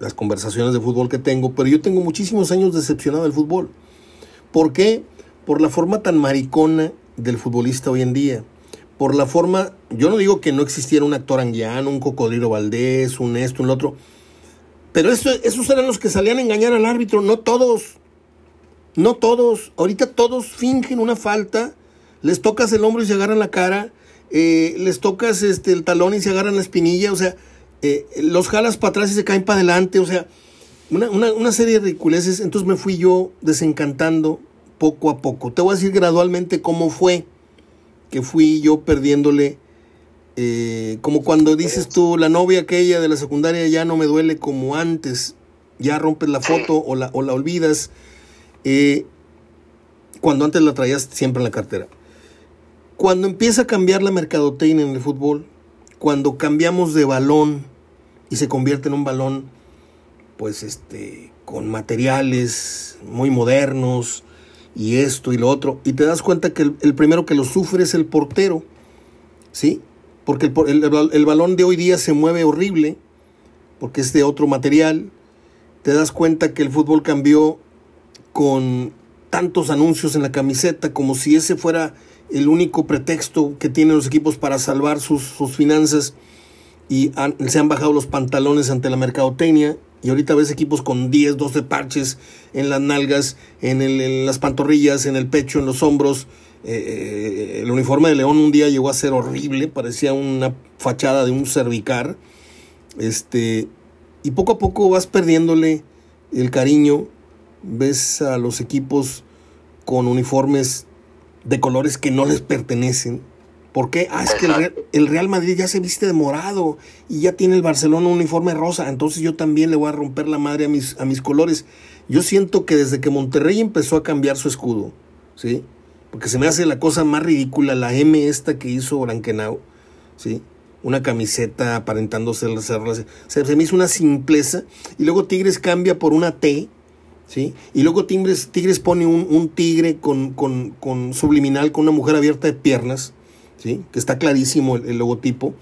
las conversaciones de fútbol que tengo, pero yo tengo muchísimos años decepcionado del fútbol. ¿Por qué? Por la forma tan maricona del futbolista hoy en día. Por la forma, yo no digo que no existiera un actor anguiano, un cocodrilo Valdés, un esto, un otro, pero eso, esos eran los que salían a engañar al árbitro, no todos. No todos, ahorita todos fingen una falta, les tocas el hombro y se agarran la cara, eh, les tocas este, el talón y se agarran la espinilla, o sea, eh, los jalas para atrás y se caen para adelante, o sea, una, una, una, serie de ridiculeces. Entonces me fui yo desencantando poco a poco. Te voy a decir gradualmente cómo fue que fui yo perdiéndole, eh, como cuando dices tú, la novia aquella de la secundaria ya no me duele como antes, ya rompes la foto o la, o la olvidas eh, cuando antes la traías siempre en la cartera. Cuando empieza a cambiar la mercadotecnia en el fútbol, cuando cambiamos de balón y se convierte en un balón, pues este, con materiales muy modernos y esto y lo otro, y te das cuenta que el, primero que lo sufre es el portero, ¿sí? Porque el, el, el balón de hoy día se mueve horrible, porque es de otro material. Te das cuenta que el fútbol cambió con tantos anuncios en la camiseta, como si ese fuera el único pretexto que tienen los equipos para salvar sus, sus finanzas y se han bajado los pantalones ante la mercadotecnia y ahorita ves equipos con 10, 12 parches en las nalgas, en, el, las pantorrillas, en el pecho, en los hombros. Eh, el uniforme de León un día llegó a ser horrible, parecía una fachada de un cervicar. Este, y poco a poco vas perdiéndole el cariño ves a los equipos con uniformes de colores que no les pertenecen. ¿Por qué? Ah, es que el Real, el Real, Madrid ya se viste de morado y ya tiene el Barcelona un uniforme rosa, entonces yo también le voy a romper la madre a mis, a mis colores. Yo siento que desde que Monterrey empezó a cambiar su escudo, ¿sí? Porque se me hace la cosa más ridícula, la M esta que hizo Branquenau, ¿sí? Una camiseta aparentando ser, ser se, se me hizo una simpleza. Y luego Tigres cambia por una T, ¿sí? Y luego Tigres, Tigres pone un, un tigre con, con, con, subliminal, con una mujer abierta de piernas, ¿sí? Que está clarísimo el, el logotipo.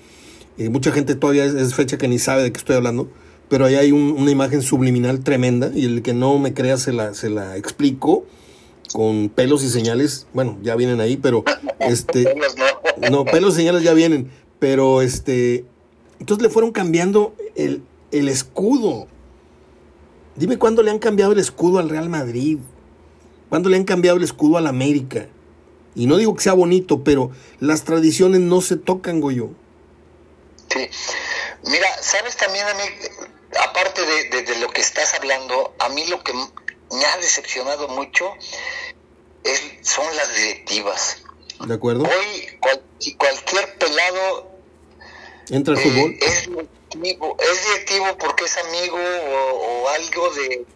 Eh, mucha gente todavía es, es, fecha que ni sabe de qué estoy hablando, pero ahí hay un, una imagen subliminal tremenda y el que no me crea se la, se la explico con pelos y señales, bueno, ya vienen ahí, pero este no, pelos y señales ya vienen, pero este entonces le fueron cambiando el, el escudo Dime cuándo le han cambiado el escudo al Real Madrid. ¿Cuándo le han cambiado el escudo al América? Y no digo que sea bonito, pero las tradiciones no se tocan, Goyo. Sí. Mira, sabes también a mí, aparte de, de, lo que estás hablando, a mí lo que me ha decepcionado mucho es, son las directivas. ¿De acuerdo? Hoy cualquier pelado entra al fútbol. Es directivo, es directivo porque es amigo o, o algo de...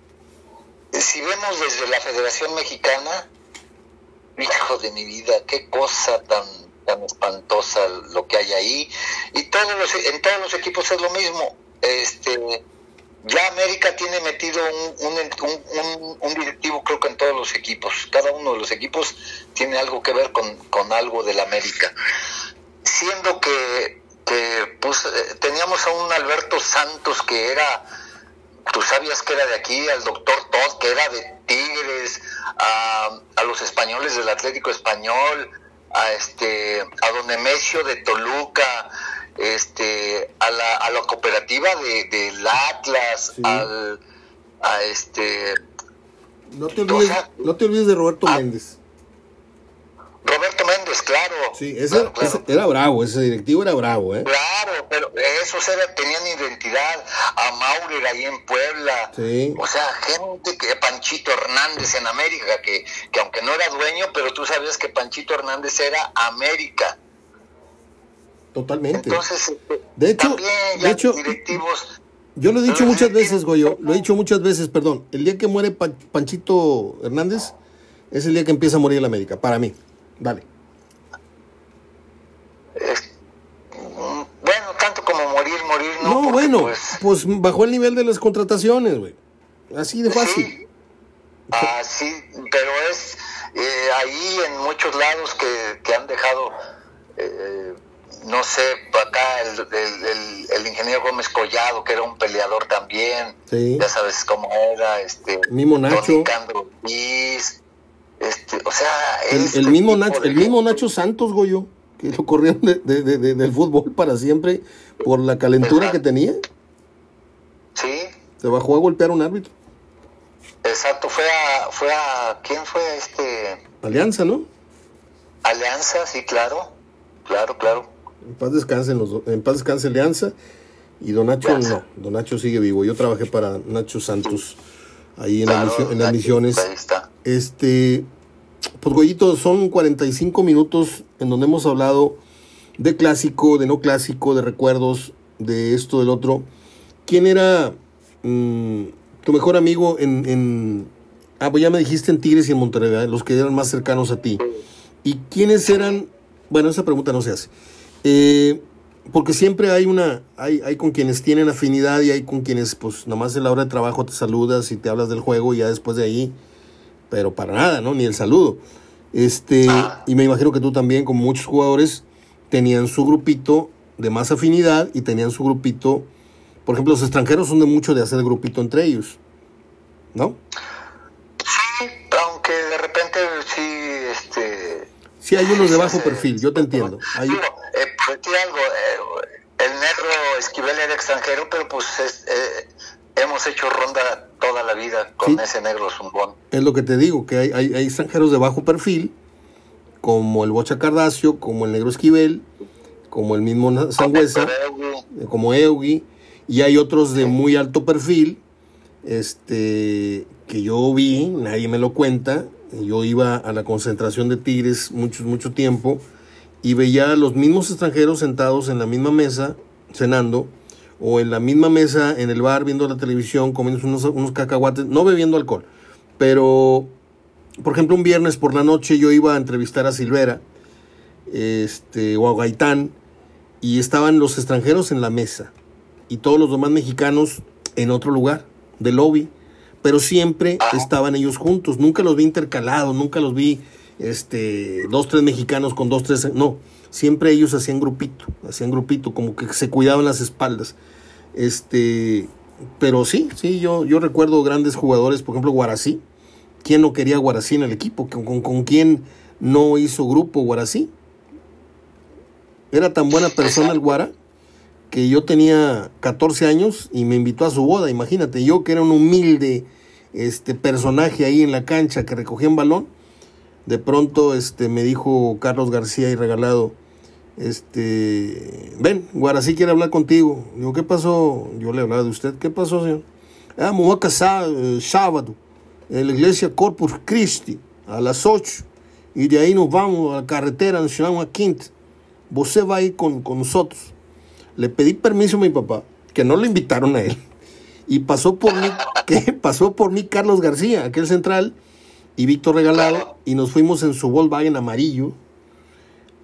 Si vemos desde la Federación Mexicana, hijo de mi vida, qué cosa tan tan espantosa lo que hay ahí. Y todos los, en todos los equipos es lo mismo. Este ya América tiene metido un, un, un, directivo creo que en todos los equipos. Cada uno de los equipos tiene algo que ver con, con algo del América. Siendo que, que pues eh, teníamos a un Alberto Santos que era tú sabías que era de aquí, al doctor Todd, que era de Tigres, a, a los españoles del Atlético Español, a este a don Nemesio de Toluca, este a la, a la cooperativa de del Atlas, al a este no te olvides, no te olvides de Roberto Méndez. Roberto Méndez, claro. Sí, ese, era bravo, ese directivo era bravo, ¿eh? Claro, pero esos era, tenían identidad. A Maurer ahí en Puebla. Sí. O sea, gente que Panchito Hernández en América, que, que aunque no era dueño, pero tú sabías que Panchito Hernández era América. Totalmente. Entonces, este, de hecho, de hecho, directivos. Yo lo he dicho muchas veces, Goyo, lo he dicho muchas veces, perdón. El día que muere Panchito Hernández es el día que empieza a morir la América, para mí. Dale. bueno, tanto como morir, morir, no. No, bueno, pues, pues, bajó el nivel de las contrataciones, güey. Así de fácil. Sí, así, pero es eh, ahí en muchos lados que, que han dejado, eh, no sé, acá el, el, el, ingeniero Gómez Collado, que era un peleador también, sí. ya sabes cómo era, este, Mimo Nacho. Este, o sea, el, este el mismo Nacho, el mismo Nacho Santos, Goyo, que lo corrieron de, de, de, del fútbol para siempre por la calentura Exacto. que tenía. Sí. Se bajó a golpear a un árbitro. Exacto, fue a, fue a, ¿quién fue este? Alianza, ¿no? Alianza, sí, claro, claro, claro. En paz descansen los, en paz descanse Alianza y Don Nacho Alianza. no, Don Nacho sigue vivo. Yo trabajé para Nacho Santos ahí en, Claro, la misión- en las misiones. Ahí está. Este, pues Goyito, son 45 minutos en donde hemos hablado de clásico, de no clásico, de recuerdos, de esto, del otro. ¿Quién era mm, tu mejor amigo en, en... Ah, pues ya me dijiste en Tigres y en Monterrey, los que eran más cercanos a ti. ¿Y quiénes eran? Bueno, esa pregunta no se hace. Eh, porque siempre hay una, hay, hay con quienes tienen afinidad y hay con quienes, pues, nomás en la hora de trabajo te saludas y te hablas del juego y ya después de ahí, pero para nada, ¿no? Ni el saludo. Este, y me imagino que tú también, como muchos jugadores, tenían su grupito de más afinidad y tenían su grupito, por ejemplo, los extranjeros son de mucho de hacer grupito entre ellos, ¿no? Sí, aunque de repente sí, este... Sí, hay unos de bajo perfil, yo te entiendo. Hay, Digo, eh, pues algo, eh, el negro Esquivel era extranjero, pero pues es, eh, hemos hecho ronda toda la vida con Sí. ese negro zumbón. es lo que te digo, que hay, hay, hay extranjeros de bajo perfil, como el Bocha Cardacio, como el Negro Esquivel, como el mismo Sangüesa, Pero, como Eugi, y hay otros de muy alto perfil, este, que yo vi, nadie me lo cuenta, yo iba a la concentración de Tigres mucho, mucho tiempo, y veía a los mismos extranjeros sentados en la misma mesa, cenando, o en la misma mesa en el bar viendo la televisión, comiendo unos, unos cacahuates, no bebiendo alcohol, pero, por ejemplo, un viernes por la noche yo iba a entrevistar a Silvera, este, o a Gaitán, y estaban los extranjeros en la mesa y todos los demás mexicanos en otro lugar, de lobby, pero siempre estaban ellos juntos, nunca los vi intercalados, nunca los vi este dos tres mexicanos con dos tres, no, siempre ellos hacían grupito, hacían grupito como que se cuidaban las espaldas. Este, pero sí, sí, yo yo recuerdo grandes jugadores, por ejemplo, Guarací. ¿Quién no quería Guarací en el equipo? ¿Con, con, con quién no hizo grupo Guarací? Era tan buena persona el Guara que yo tenía 14 años y me invitó a su boda, imagínate, yo que era un humilde este personaje ahí en la cancha que recogía un balón, de pronto este me dijo Carlos García y regalado, Este, ven, Guarací quiere hablar contigo. Digo, ¿qué pasó? Yo le hablaba de usted. ¿Qué pasó, señor? Ah, me voy a casar el sábado en la iglesia Corpus Christi a las 8 y de ahí nos vamos a la carretera nacional a Quinta. Você va a ir con, con nosotros. Le pedí permiso a mi papá, que no lo invitaron a él. Y pasó por mí, que pasó por mí Carlos García, aquel central, y Víctor Regalado, y nos fuimos en su Volkswagen amarillo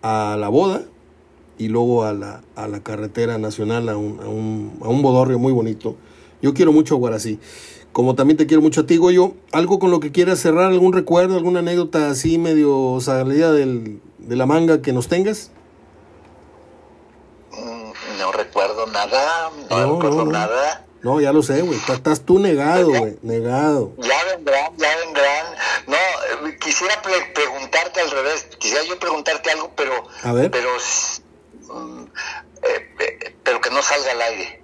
a la boda y luego a la, a la carretera nacional, a un, a, un, a un bodorrio muy bonito. Yo quiero mucho a Guarací. Como también te quiero mucho a ti, Goyo. ¿Algo con lo que quieras cerrar? ¿Algún recuerdo, alguna anécdota así medio salida del, de la manga que nos tengas? No recuerdo nada, no, no recuerdo no, nada. No, ya lo sé, güey. Estás tú negado, güey. Negado. Ya vendrán, ya vendrán. No, eh, quisiera pre preguntarte al revés. Quisiera yo preguntarte algo, pero. A ver. Pero, um, eh, eh, pero que no salga al aire.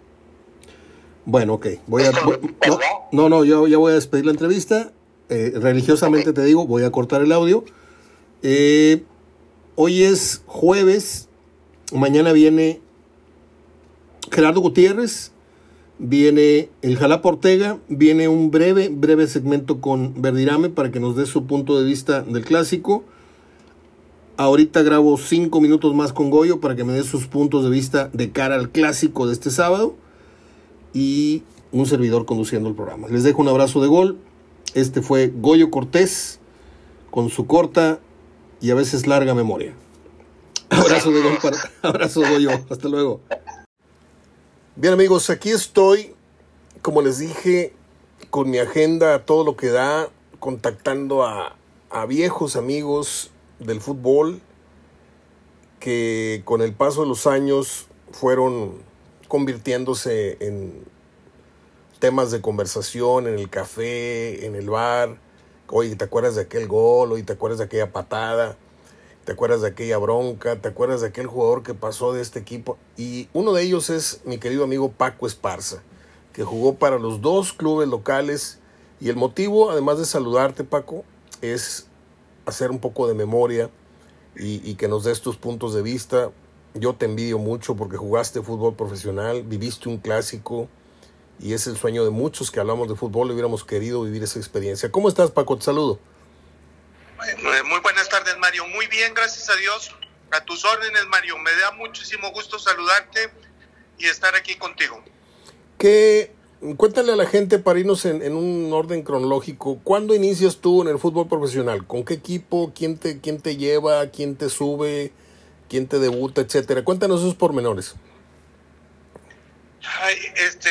Bueno, ok. Voy a, voy, no, no, no, yo ya voy a despedir la entrevista. Eh, religiosamente okay. te digo, voy a cortar el audio. Hoy es jueves. Mañana viene Gerardo Gutiérrez. Viene el Jalapa Ortega. Viene un breve, breve segmento con Verdirame para que nos dé su punto de vista del clásico. Ahorita grabo cinco minutos más con Goyo para que me dé sus puntos de vista de cara al clásico de este sábado y un servidor conduciendo el programa. Les dejo un abrazo de gol. Este fue Goyo Cortés con su corta y a veces larga memoria. Abrazo de gol abrazo Goyo. Hasta luego. Bien amigos, aquí estoy, como les dije, con mi agenda, todo lo que da, contactando a, a viejos amigos del fútbol que con el paso de los años fueron convirtiéndose en temas de conversación en el café, en el bar. Oye, ¿te acuerdas de aquel gol? Oye, ¿te acuerdas de aquella patada? ¿Te acuerdas de aquella bronca? ¿Te acuerdas de aquel jugador que pasó de este equipo? Y uno de ellos es mi querido amigo Paco Esparza, que jugó para los dos clubes locales. Y el motivo, además de saludarte, Paco, es hacer un poco de memoria y, que nos des tus puntos de vista. Yo te envidio mucho porque jugaste fútbol profesional, viviste un clásico y es el sueño de muchos que hablamos de fútbol y hubiéramos querido vivir esa experiencia. ¿Cómo estás, Paco? Te saludo. Muy buenas tardes, Mario. Muy bien, gracias a Dios. A tus órdenes, Mario. Me da muchísimo gusto saludarte y estar aquí contigo. ¿Qué, cuéntale a la gente para irnos en, en, un orden cronológico. ¿Cuándo inicias tú en el fútbol profesional? ¿Con qué equipo? ¿Quién te, quién te lleva? ¿Quién te sube? ¿Quién te debuta? Etcétera. Cuéntanos esos pormenores. Ay, este,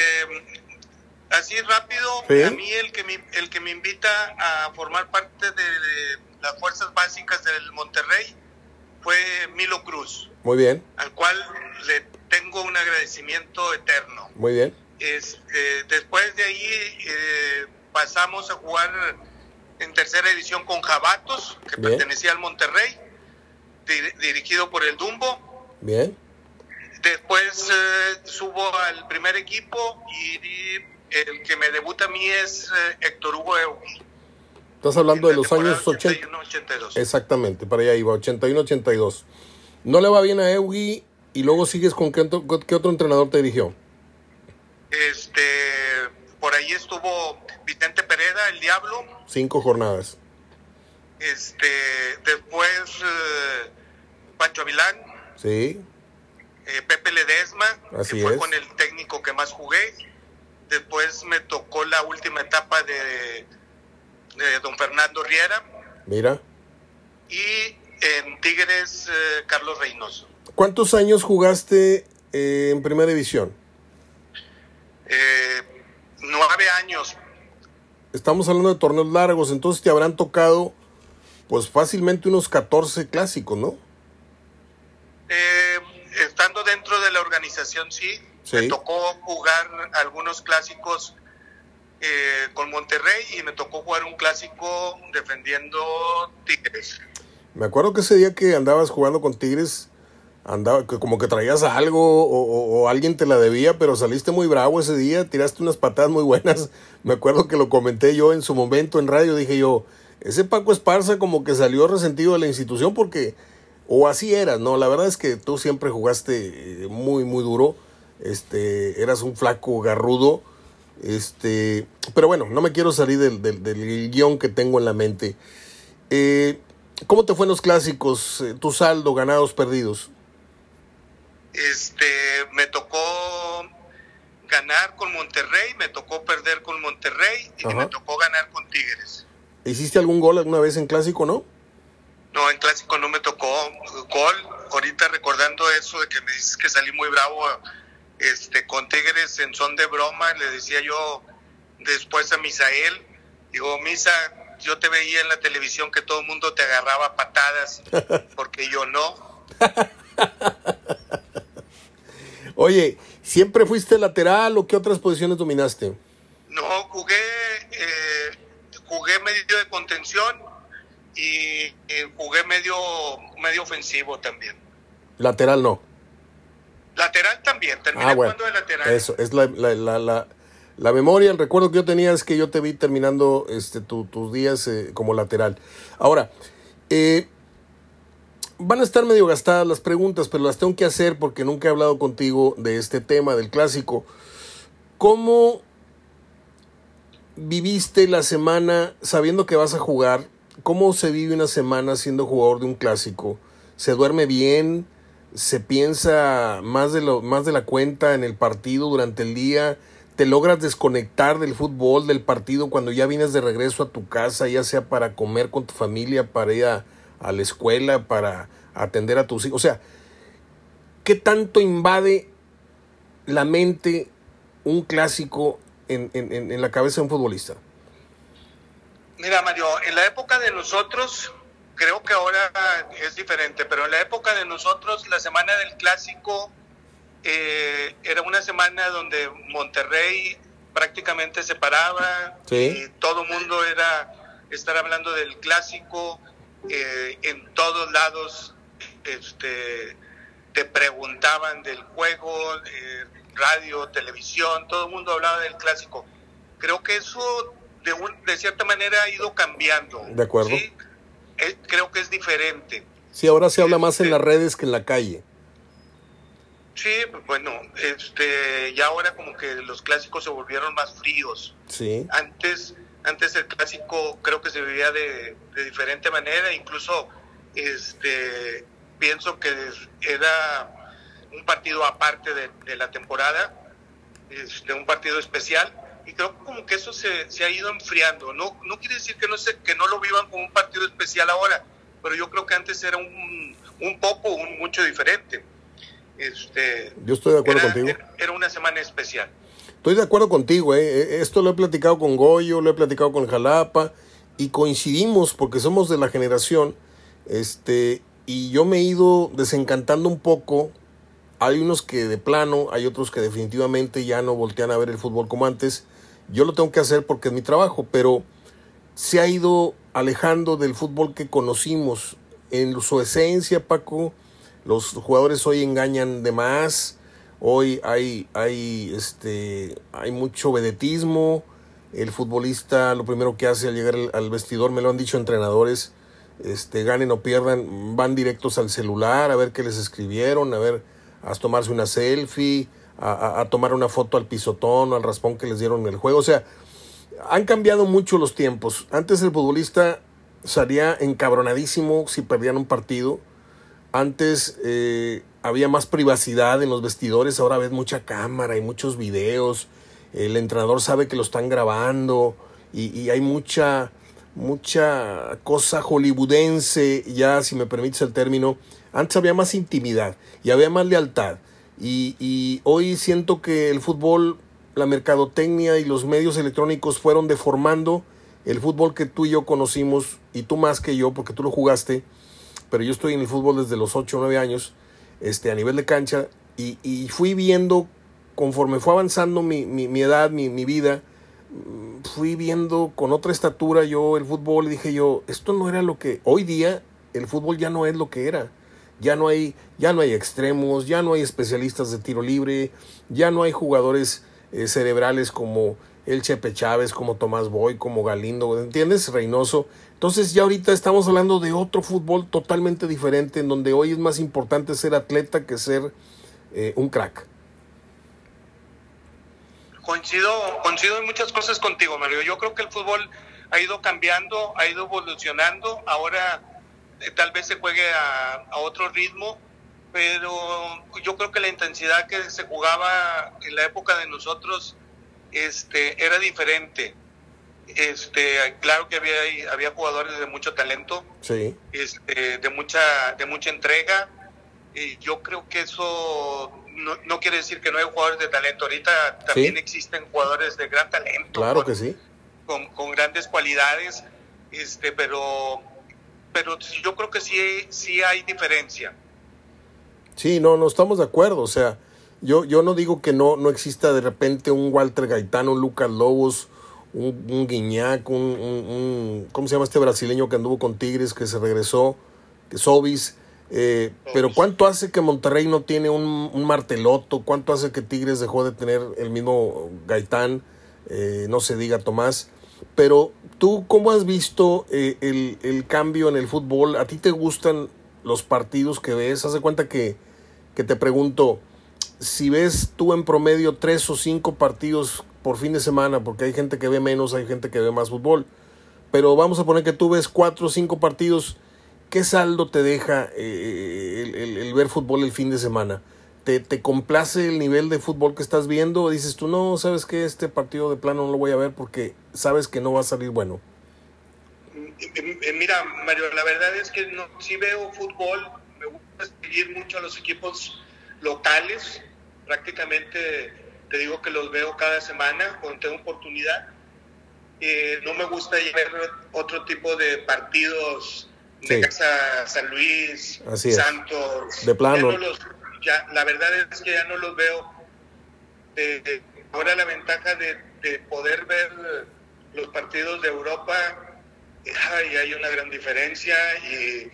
así rápido, ¿Sí? a mí el que, me, el que me invita a formar parte de las fuerzas básicas del Monterrey fue Milo Cruz. Muy bien. Al cual le tengo un agradecimiento eterno. Muy bien. Este, después de ahí eh, pasamos a jugar en tercera división con Jabatos, que bien. pertenecía al Monterrey, di dirigido por el Dumbo. Bien. Después eh, subo al primer equipo y el que me debuta a mí es eh, Héctor Hugo Eugui. Estás hablando de los años 81, 82. Exactamente, para allá iba, 81, 82. No le va bien a Eugui y luego sigues con qué otro, qué otro entrenador te dirigió. Este, por ahí estuvo Vicente Pereda, el Diablo. Cinco jornadas. Este, después eh, Pancho Avilán. Sí. Eh, Pepe Ledesma, Así que fue es. con el técnico que más jugué. Después me tocó la última etapa de, de don Fernando Riera. Mira. Y en Tigres, eh, Carlos Reynoso. ¿Cuántos años jugaste eh, en primera división? Eh, nueve años. Estamos hablando de torneos largos, entonces te habrán tocado pues fácilmente unos 14 clásicos, ¿no? Eh, estando dentro de la organización, sí. sí. Me tocó jugar algunos clásicos eh, con Monterrey y me tocó jugar un clásico defendiendo Tigres. Me acuerdo que ese día que andabas jugando con Tigres, andaba como que traías algo o, alguien te la debía, pero saliste muy bravo ese día, tiraste unas patadas muy buenas. Me acuerdo que lo comenté yo en su momento en radio, dije yo, ese Paco Esparza como que salió resentido de la institución porque O así eras, ¿no? La verdad es que tú siempre jugaste eh, muy, muy duro. Este, eras un flaco garrudo. Este, pero bueno, no me quiero salir del, del, guion que tengo en la mente. Eh, ¿Cómo te fue en los clásicos? Eh, ¿Tu saldo, ganados, perdidos? Este, me tocó ganar con Monterrey, me tocó perder con Monterrey y me tocó ganar con Tigres. ¿Hiciste algún gol alguna vez en clásico, no? No, en clásico no me tocó gol. Ahorita recordando eso de que me dices que salí muy bravo este, con Tigres en son de broma, le decía yo después a Misael, digo, Misa, yo te veía en la televisión que todo el mundo te agarraba patadas, porque yo no. Oye, ¿siempre fuiste lateral o qué otras posiciones dominaste? No, jugué, eh, jugué medio de contención y, jugué medio, medio ofensivo también. Lateral no. Lateral también, terminé ah, jugando de lateral. Eso, es la, la, la, la, memoria, el recuerdo que yo tenía es que yo te vi terminando este, tus días eh, como lateral. Ahora, eh, van a estar medio gastadas las preguntas, pero las tengo que hacer porque nunca he hablado contigo de este tema, del clásico. ¿Cómo viviste la semana sabiendo que vas a jugar? ¿Cómo se vive una semana siendo jugador de un clásico? ¿Se duerme bien? ¿Se piensa más de, lo, más de la cuenta en el partido durante el día? ¿Te logras desconectar del fútbol, del partido, cuando ya vienes de regreso a tu casa, ya sea para comer con tu familia, para ir a, a la escuela, para atender a tus hijos. O sea, ¿qué tanto invade la mente un clásico en, en, la cabeza de un futbolista? Mira, Mario, en la época de nosotros, creo que ahora es diferente, pero en la época de nosotros, la semana del clásico eh, era una semana donde Monterrey prácticamente se paraba y todo el mundo era estar hablando del clásico eh, en todos lados este, te preguntaban del juego, eh, radio, televisión, todo el mundo hablaba del clásico. Creo que eso de, de cierta manera ha ido cambiando. De acuerdo. Eh, creo que es diferente. Sí, ahora se habla más en las este, redes que en la calle. Sí, bueno, este, ya ahora como que los clásicos se volvieron más fríos. Sí. Antes, antes el clásico creo que se vivía de, de diferente manera, incluso este pienso que era un partido aparte de, la temporada, de un partido especial, y creo como que eso se, se, ha ido enfriando. No, no quiere decir que no, se, que no lo vivan como un partido especial ahora, pero yo creo que antes era un, un poco, un mucho diferente. Este, yo estoy de acuerdo contigo. Era, una semana especial. Estoy de acuerdo contigo, ¿eh? E, esto lo he platicado con Goyo, lo he platicado con Jalapa, y coincidimos porque somos de la generación, este, y yo me he ido desencantando un poco. Hay unos que de plano, hay otros que definitivamente ya no voltean a ver el fútbol como antes. Yo lo tengo que hacer porque es mi trabajo, pero se ha ido alejando del fútbol que conocimos. En su esencia, Paco, los jugadores hoy engañan de más. Hoy hay, hay, este, hay mucho vedetismo. El futbolista lo primero que hace al llegar al vestidor, me lo han dicho entrenadores, este, ganen o pierdan, van directos al celular a ver qué les escribieron, a ver, a tomarse una selfie, a, tomar una foto al pisotón o al raspón que les dieron en el juego. O sea, han cambiado mucho los tiempos. Antes el futbolista salía encabronadísimo si perdían un partido. Antes eh, había más privacidad en los vestidores, ahora ves mucha cámara y muchos videos. El entrenador sabe que lo están grabando y hay mucha mucha cosa hollywoodense, ya si me permites el término. Antes había más intimidad y había más lealtad. Y, y hoy siento que el fútbol, la mercadotecnia y los medios electrónicos fueron deformando el fútbol que tú y yo conocimos, y tú más que yo, porque tú lo jugaste, pero yo estoy en el fútbol desde los 8 o 9 años, este, a nivel de cancha, y, y fui viendo, conforme fue avanzando mi, mi, mi edad, mi, mi vida, fui viendo con otra estatura yo el fútbol y dije yo, esto no era lo que hoy día el fútbol ya no es lo que era. Ya no hay ya no hay extremos, ya no hay especialistas de tiro libre, ya no hay jugadores eh, cerebrales como el Chepe Chávez, como Tomás Boy, como Galindo, ¿entiendes? Reynoso. Entonces ya ahorita estamos hablando de otro fútbol totalmente diferente, en donde hoy es más importante ser atleta que ser eh, un crack. Coincido, coincido en muchas cosas contigo, Mario. Yo creo que el fútbol ha ido cambiando, ha ido evolucionando. Ahora tal vez se juegue a, a otro ritmo, pero yo creo que la intensidad que se jugaba en la época de nosotros este, era diferente. Este, claro que había, había jugadores de mucho talento, sí. este, de, mucha, de mucha entrega. Y yo creo que eso no, no, quiere decir que no hay jugadores de talento. Ahorita también existen jugadores de gran talento. Claro que sí. Con, con, grandes cualidades, este, pero, pero yo creo que sí, sí hay diferencia. Sí, no, no estamos de acuerdo. O sea, yo, yo no digo que no, no exista de repente un Walter Gaitano, un Lucas Lobos, un, un Guiñac, un, un, ¿cómo se llama este brasileño que anduvo con Tigres, que se regresó? Que Sobis. Eh, pero ¿cuánto hace que Monterrey no tiene un, un, marteloto? ¿Cuánto hace que Tigres dejó de tener el mismo Gaitán? Eh, no se diga Tomás. Pero tú, ¿cómo has visto eh, el, el, cambio en el fútbol? ¿A ti te gustan los partidos que ves? Haz de cuenta que, que te pregunto, si ves tú en promedio tres o cinco partidos por fin de semana, porque hay gente que ve menos, hay gente que ve más fútbol, pero vamos a poner que tú ves cuatro o cinco partidos, ¿qué saldo te deja eh, el, el, el, ver fútbol el fin de semana? ¿Te, ¿Te, complace el nivel de fútbol que estás viendo o dices tú, no, sabes que este partido de plano no lo voy a ver porque sabes que no va a salir bueno? Mira, Mario, la verdad es que no, sí veo fútbol, me gusta seguir mucho a los equipos locales, prácticamente te digo que los veo cada semana cuando tengo oportunidad. Eh, no me gusta ver otro tipo de partidos sí. de Casa San Luis, Así Santos. De plano. Los, ya, la verdad es que ya no los veo. Eh, ahora la ventaja de, de, poder ver los partidos de Europa, ay, hay una gran diferencia y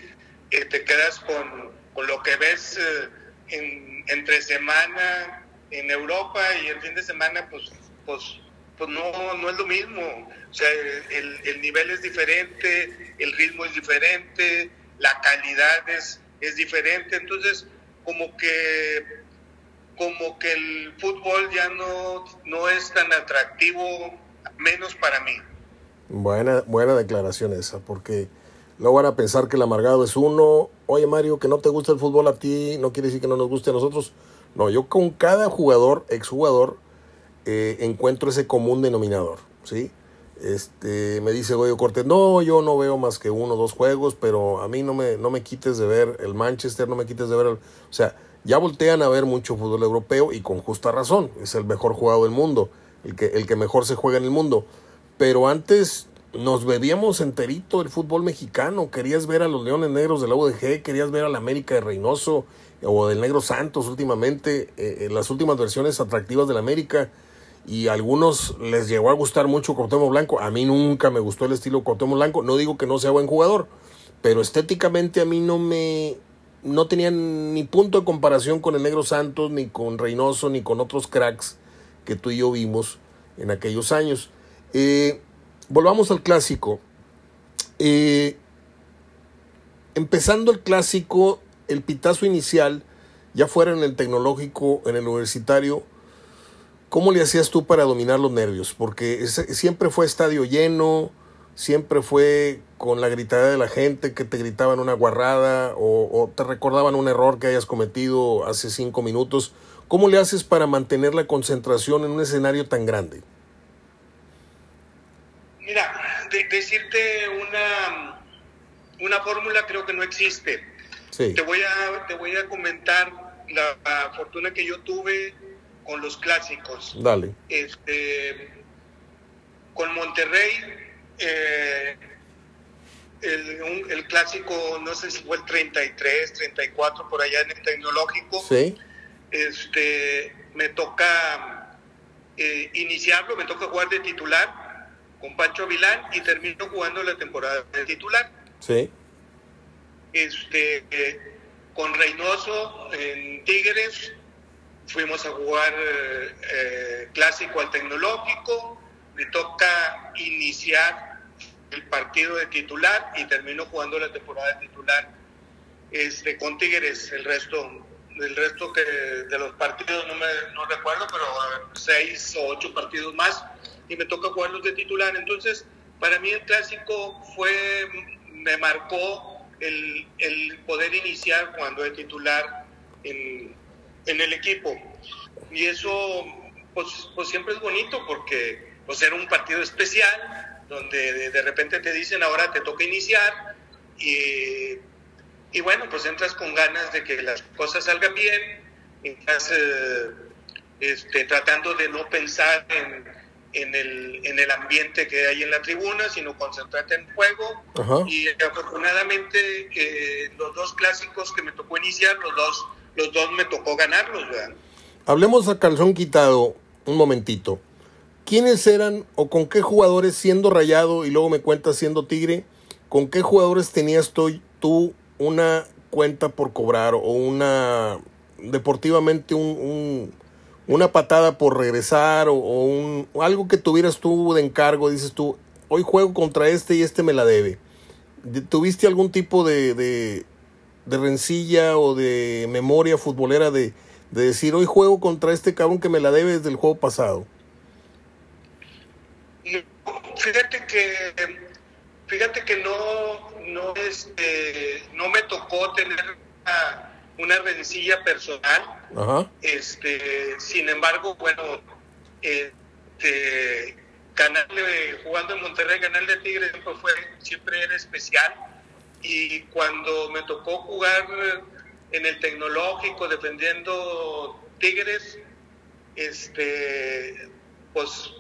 te quedas con, con, lo que ves eh, en, entre semana en Europa y el fin de semana, pues, pues, pues no, no es lo mismo. O sea, el, el nivel es diferente, el ritmo es diferente, la calidad es, es diferente. Entonces, como que, como que el fútbol ya no, no es tan atractivo, menos para mí. Buena, buena declaración esa, porque luego van a pensar que el amargado es uno. Oye, Mario, que no te gusta el fútbol a ti, no quiere decir que no nos guste a nosotros. No, yo con cada jugador, exjugador, eh, encuentro ese común denominador, ¿sí? Este, me dice Goyo Cortés, no, yo no veo más que uno o dos juegos, pero a mí no me, no me quites de ver el Manchester, no me quites de ver el... O sea, ya voltean a ver mucho fútbol europeo y con justa razón, es el mejor jugador del mundo, el que, el que mejor se juega en el mundo. Pero antes nos bebíamos enterito el fútbol mexicano, querías ver a los Leones Negros de la UDG, querías ver a la América de Reynoso, o del Negro Santos últimamente, eh, las últimas versiones atractivas del América, y a algunos les llegó a gustar mucho Cuauhtémoc Blanco, a mí nunca me gustó el estilo Cuauhtémoc Blanco, no digo que no sea buen jugador, pero estéticamente a mí no me no tenía ni punto de comparación con el Negro Santos, ni con Reynoso, ni con otros cracks que tú y yo vimos en aquellos años. Eh, volvamos al clásico. Eh, empezando el clásico, el pitazo inicial, ya fuera en el tecnológico, en el universitario, ¿cómo le hacías tú para dominar los nervios? Porque siempre fue estadio lleno, siempre fue con la gritada de la gente que te gritaban una guarrada o, o, te recordaban un error que hayas cometido hace cinco minutos. ¿Cómo le haces para mantener la concentración en un escenario tan grande? Mira, de, decirte una, una fórmula creo que no existe. Sí. Te, voy a, te voy a comentar la, la, fortuna que yo tuve con los clásicos. Dale. Este, con Monterrey, eh, el, un, el, clásico, no sé si fue el 33, 34, por allá en el tecnológico. Sí. Este, me toca eh, iniciarlo, me toca jugar de titular con Pancho Vilán y termino jugando la temporada de titular. Sí. Este, eh, con Reynoso en Tigres fuimos a jugar eh, clásico al tecnológico, me toca iniciar el partido de titular y termino jugando la temporada de titular este, con Tigres. El resto, el resto que de los partidos no me no recuerdo, pero seis o ocho partidos más y me toca jugarlos de titular. Entonces, para mí el clásico fue, me marcó el, el poder iniciar jugando de titular en, en el equipo. Y eso, pues, pues siempre es bonito porque pues era un partido especial donde de, repente te dicen ahora te toca iniciar y, y, bueno, pues entras con ganas de que las cosas salgan bien, estás eh, este, tratando de no pensar en, en, el, en el ambiente que hay en la tribuna, sino concentrarte en juego. Y afortunadamente eh, los dos clásicos que me tocó iniciar, los dos, los dos me tocó ganarlos. ¿verdad? Hablemos a calzón quitado un momentito. ¿Quiénes eran o con qué jugadores siendo rayado y luego me cuentas siendo tigre? ¿Con qué jugadores tenías tú, una cuenta por cobrar o una deportivamente un, una patada por regresar o, un, algo que tuvieras tú de encargo? Dices tú, hoy juego contra este y este me la debe. ¿Tuviste algún tipo de, de, de rencilla o de memoria futbolera de, de decir, hoy juego contra este cabrón que me la debe desde el juego pasado? Fíjate que, fíjate que no, no, este, no me tocó tener una, rencilla personal. Este, sin embargo, bueno, este, ganarle, jugando en Monterrey, ganarle a Tigres siempre, fue, siempre era especial. Y cuando me tocó jugar en el tecnológico defendiendo Tigres, este, pues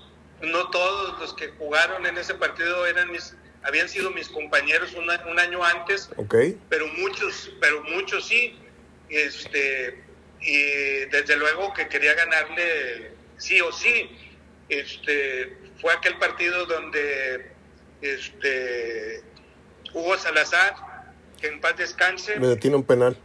no todos los que jugaron en ese partido eran mis, habían sido mis compañeros un, año antes, okay. pero muchos, pero muchos sí, este, y desde luego que quería ganarle sí o sí, este, fue aquel partido donde, este, Hugo Salazar, que en paz descanse, me detiene un penal,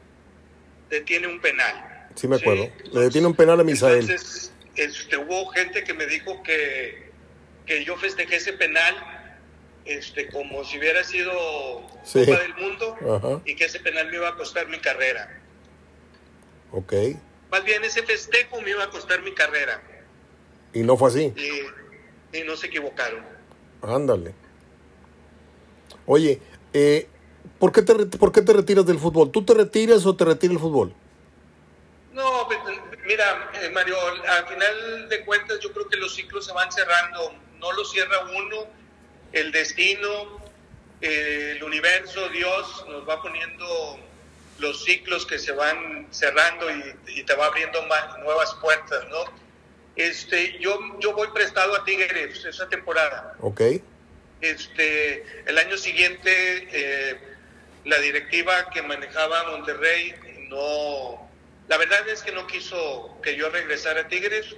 detiene un penal, sí me acuerdo, le detiene un penal a Misael. Entonces, este, hubo gente que me dijo que que yo festejé ese penal este, como si hubiera sido Copa del Mundo y que ese penal me iba a costar mi carrera. Ok. Más bien ese festejo me iba a costar mi carrera. Y no fue así. Y, no se equivocaron. Ándale. Oye, eh, ¿por, qué te, ¿por qué te retiras del fútbol? ¿Tú te retiras o te retira el fútbol? No, pues, mira, eh, Mario, al final de cuentas yo creo que los ciclos se van cerrando no lo cierra uno, el destino, el universo, Dios nos va poniendo los ciclos que se van cerrando y, te va abriendo más, nuevas puertas, ¿no? Este, yo, yo voy prestado a Tigres esa temporada. Ok. Este, el año siguiente, eh, la directiva que manejaba Monterrey no, la verdad es que no quiso que yo regresara a Tigres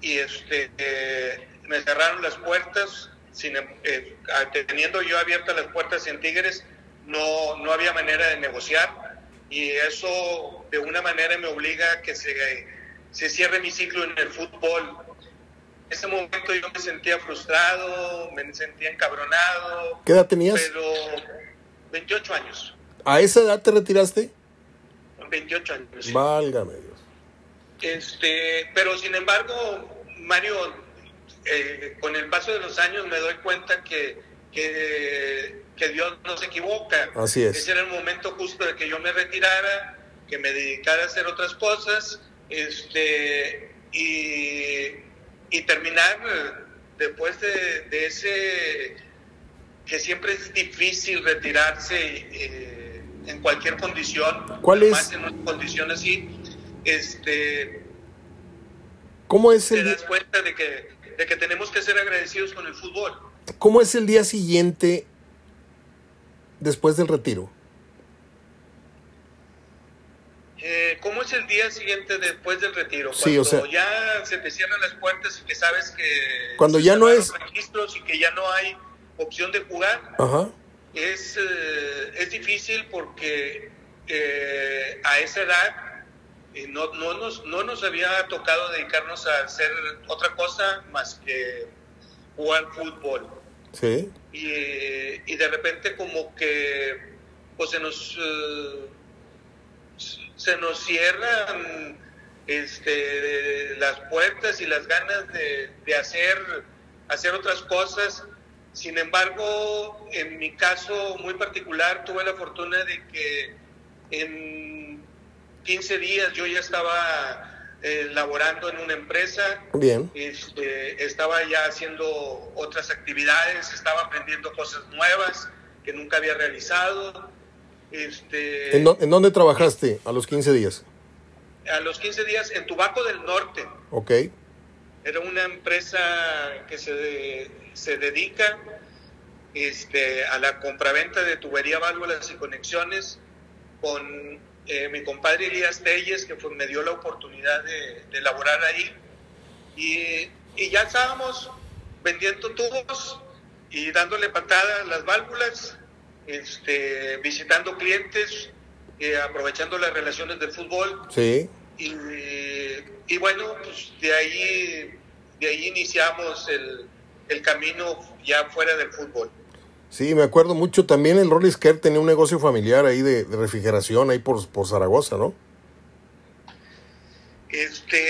y este, eh, me cerraron las puertas, sin, eh, teniendo yo abiertas las puertas en Tigres, no, no había manera de negociar y eso de una manera me obliga a que se, se cierre mi ciclo en el fútbol. Ese momento yo me sentía frustrado, me sentía encabronado. ¿Qué edad tenías? Pero 28 años. ¿A esa edad te retiraste? 28 años. Válgame Dios. Este, pero sin embargo, Mario, eh, con el paso de los años me doy cuenta que, que, Dios no se equivoca. Así es. Ese era el momento justo de que yo me retirara, que me dedicara a hacer otras cosas este, y, y terminar después de, ese que siempre es difícil retirarse eh, en cualquier condición. ¿Cuál es? en una condición así, este, ¿Cómo es el... Te das cuenta de que de que tenemos que ser agradecidos con el fútbol. ¿Cómo es el día siguiente después del retiro? Eh, ¿Cómo es el día siguiente después del retiro? Cuando o sea, ya se te cierran las puertas y que sabes que cuando ya no es registros y que ya no hay opción de jugar, Ajá. Es, eh, es difícil porque eh, a esa edad no, no, nos, no nos había tocado dedicarnos a hacer otra cosa más que jugar fútbol. Sí. Y, de repente como que pues se nos se nos cierran este, las puertas y las ganas de, de hacer, hacer otras cosas. Sin embargo, en mi caso muy particular, tuve la fortuna de que en 15 días yo ya estaba eh, laborando en una empresa. Bien. Este, estaba ya haciendo otras actividades, estaba aprendiendo cosas nuevas que nunca había realizado. Este, ¿En, dónde trabajaste a los 15 días? A los 15 días en Tubaco del Norte. Ok. Era una empresa que se, se dedica este, a la compraventa de tubería, válvulas y conexiones con eh, mi compadre Elías Telles, que fue, me dio la oportunidad de, de laborar ahí. Y, y, ya estábamos vendiendo tubos y dándole patada a las válvulas, este, visitando clientes, eh, aprovechando las relaciones del fútbol. Sí. Y, y, bueno, pues de ahí, de ahí iniciamos el, el camino ya fuera del fútbol. Sí, me acuerdo mucho. También el Rollis tenía un negocio familiar ahí de, refrigeración ahí por, por, Zaragoza, ¿no? Este,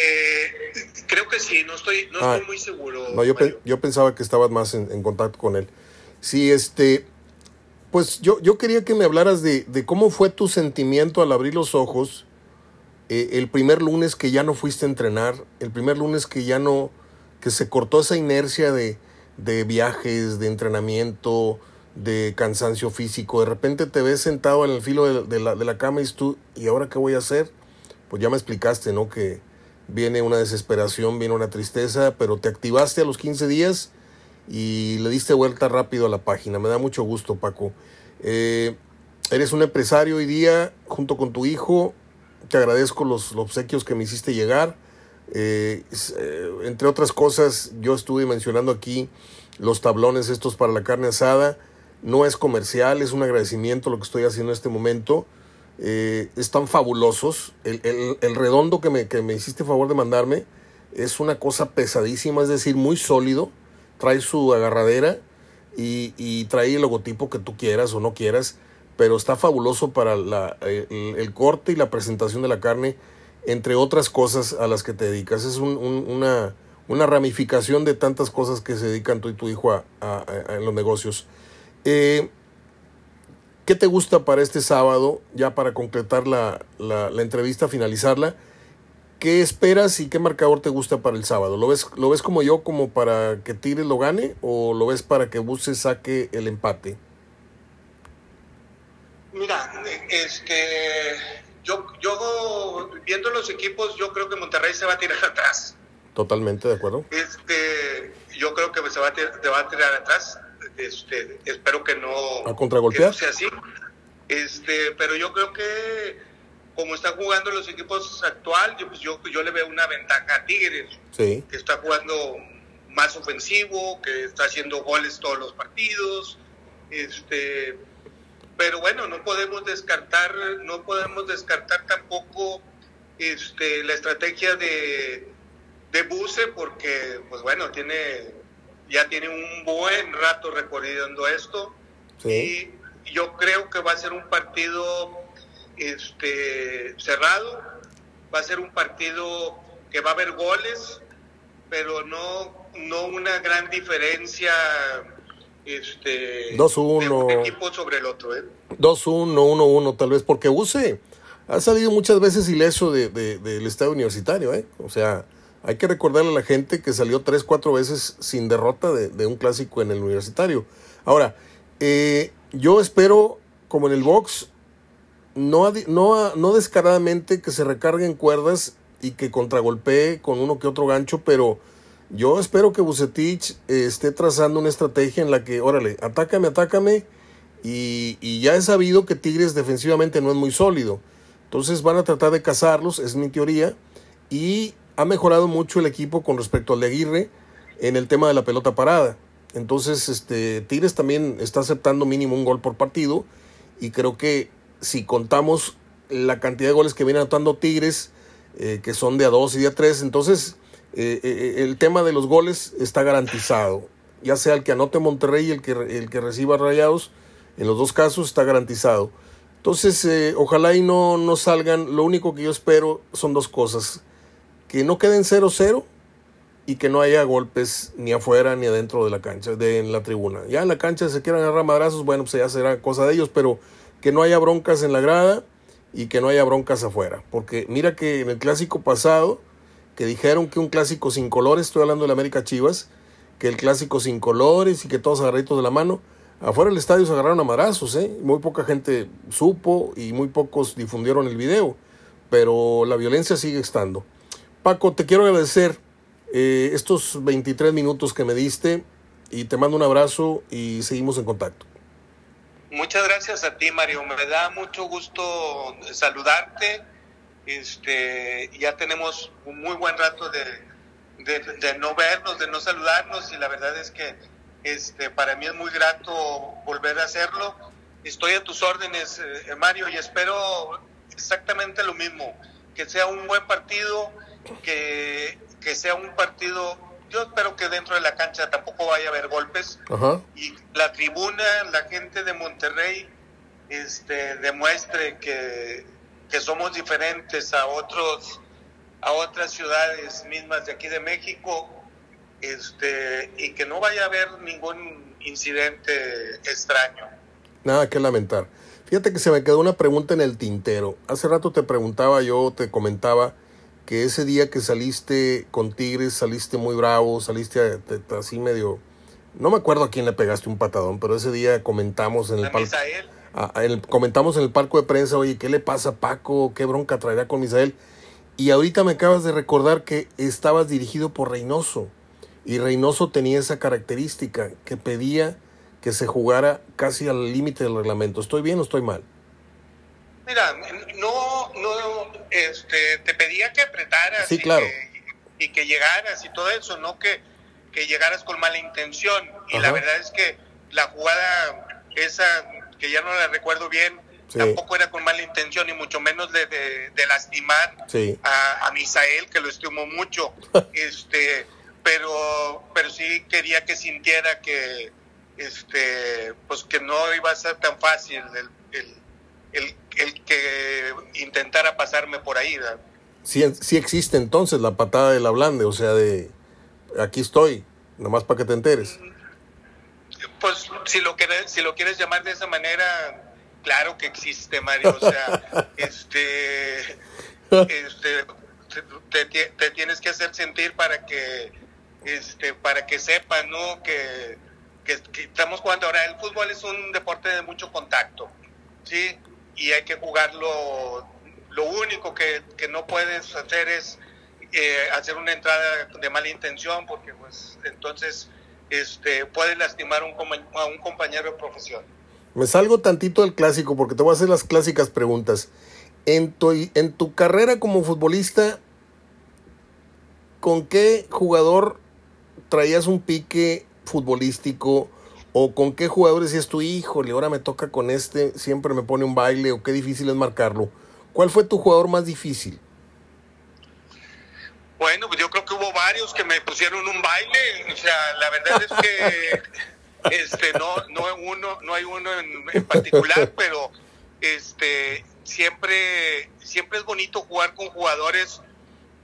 creo que sí, no estoy, no ah, estoy muy seguro. No, yo, yo pensaba que estabas más en, contacto con él. Sí, este, pues yo, yo quería que me hablaras de, de cómo fue tu sentimiento al abrir los ojos eh, el primer lunes que ya no fuiste a entrenar, el primer lunes que ya no, que se cortó esa inercia de, de viajes, de entrenamiento, de cansancio físico. De repente te ves sentado en el filo de, la, de la cama y tú, ¿y ahora qué voy a hacer? Pues ya me explicaste, ¿no? Que viene una desesperación, viene una tristeza, pero te activaste a los 15 días y le diste vuelta rápido a la página. Me da mucho gusto, Paco. Eh, eres un empresario hoy día junto con tu hijo. Te agradezco los, los obsequios que me hiciste llegar. Eh, eh, entre otras cosas, yo estuve mencionando aquí los tablones estos para la carne asada. No es comercial, es un agradecimiento lo que estoy haciendo en este momento. Están fabulosos. El, el, redondo que me, que me hiciste favor de mandarme es una cosa pesadísima, es decir, muy sólido. Trae su agarradera y, y trae el logotipo que tú quieras o no quieras, pero está fabuloso para la, el corte y la presentación de la carne entre otras cosas a las que te dedicas. Es una, una, ramificación de tantas cosas que se dedican tú y tu hijo a, en los negocios. Eh, ¿Qué te gusta para este sábado, ya para concretar la, la, entrevista, finalizarla? ¿Qué esperas y qué marcador te gusta para el sábado? ¿Lo ves, ¿Lo ves como yo, como para que Tigres lo gane o lo ves para que Buse saque el empate? Mira, este, yo, yo viendo los equipos, yo creo que Monterrey se va a tirar atrás. Totalmente de acuerdo. Este, yo creo que se va a, va a tirar atrás. Este, espero que no, ¿A contragolpear? sea así. Este, pero yo creo que como están jugando los equipos actual, yo, pues yo, yo le veo una ventaja a Tigres, sí. que está jugando más ofensivo, que está haciendo goles todos los partidos. Este, pero bueno, no podemos descartar, no podemos descartar tampoco este, la estrategia de, de Buse porque, pues bueno, tiene, ya tiene un buen rato recorriendo esto y yo creo que va a ser un partido este, cerrado, va a ser un partido que va a haber goles, pero no, no una gran diferencia este 2-1 equipo sobre el otro, ¿eh? 2-1, 1-1 tal vez, porque Use ha salido muchas veces ileso de, del estado universitario, ¿eh? O sea, hay que recordarle a la gente que salió 3, 4 veces sin derrota de, un clásico en el universitario. Ahora, eh, yo espero, como en el box, no, no, descaradamente que se recarguen cuerdas y que contragolpee con uno que otro gancho, pero yo espero que Bucetich eh, esté trazando una estrategia en la que, órale, atácame, atácame. Y, y, ya he sabido que Tigres defensivamente no es muy sólido. Entonces van a tratar de cazarlos, es mi teoría. Y ha mejorado mucho el equipo con respecto al de Aguirre en el tema de la pelota parada. Entonces, este, Tigres también está aceptando mínimo un gol por partido. Y creo que si contamos la cantidad de goles que viene anotando Tigres, eh, que son de a dos y de a tres, entonces eh, eh, el tema de los goles está garantizado. ya sea el que anote Monterrey y el que, el que reciba Rayados, en los dos casos está garantizado. Entonces, ojalá y no, no salgan, lo único que yo espero son dos cosas, que no queden 0-0 y que no haya golpes ni afuera ni adentro de la cancha, de en la tribuna. Ya en la cancha se quieran agarrar madrazos, bueno, pues ya será cosa de ellos, pero que no haya broncas en la grada y que no haya broncas afuera. Porque mira que en el clásico pasado, que dijeron que un clásico sin colores, estoy hablando de la América Chivas, que el clásico sin colores y que todos agarritos de la mano, afuera del estadio se agarraron a madrazos, ¿eh? Muy poca gente supo y muy pocos difundieron el video, pero la violencia sigue estando. Paco, te quiero agradecer eh, estos 23 minutos que me diste y te mando un abrazo y seguimos en contacto. Muchas gracias a ti, Mario. Me da mucho gusto saludarte. Este, ya tenemos un muy buen rato de, de, no vernos, de no saludarnos, y la verdad es que este, para mí es muy grato volver a hacerlo. Estoy a tus órdenes, eh, Mario, y espero exactamente lo mismo, que sea un buen partido, que, que sea un partido yo espero que dentro de la cancha tampoco vaya a haber golpes y la tribuna, la gente de Monterrey, este, demuestre que, que somos diferentes a otros a otras ciudades mismas de aquí de México este y que no vaya a haber ningún incidente extraño. Nada que lamentar. Fíjate que se me quedó una pregunta en el tintero. Hace rato te preguntaba yo, te comentaba que ese día que saliste con Tigres saliste muy bravo, saliste así medio... No me acuerdo a quién le pegaste un patadón, pero ese día comentamos en el, el comentamos en el parco de prensa, oye, ¿qué le pasa a Paco? ¿Qué bronca traerá con Misael? Y ahorita me acabas de recordar que estabas dirigido por Reynoso. Y Reynoso tenía esa característica, que pedía que se jugara casi al límite del reglamento. ¿Estoy bien o estoy mal? Mira, no, no, este, te pedía que apretaras y, claro. que, y que llegaras y todo eso, no que, que llegaras con mala intención. Y la verdad es que la jugada esa, que ya no la recuerdo bien, tampoco era con mala intención, y mucho menos de, de, lastimar a, a, Misael, que lo estimo mucho. este pero pero sí quería que sintiera que este pues que no iba a ser tan fácil el el, el que intentara pasarme por ahí. Sí, sí existe entonces la patada de la blande, o sea, de aquí estoy, nomás para que te enteres. Pues si lo quieres, si lo quieres llamar de esa manera, claro que existe, Mario. O sea, este, este te, te, tienes que hacer sentir para que, este, para que sepan, ¿no? Que, que, que estamos jugando ahora. El fútbol es un deporte de mucho contacto, sí y hay que jugarlo. Lo único que, no puedes hacer es eh, hacer una entrada de mala intención porque pues entonces este, puede lastimar un, a un compañero de profesión. Me salgo tantito del clásico porque te voy a hacer las clásicas preguntas. En tu, en tu carrera como futbolista, ¿con qué jugador traías un pique futbolístico o con qué jugadores es tu hijo, y ahora me toca con este, siempre me pone un baile, o qué difícil es marcarlo. ¿Cuál fue tu jugador más difícil? Bueno, pues yo creo que hubo varios que me pusieron un baile, o sea, la verdad es que este no no uno no hay uno en, particular, pero este siempre siempre es bonito jugar con jugadores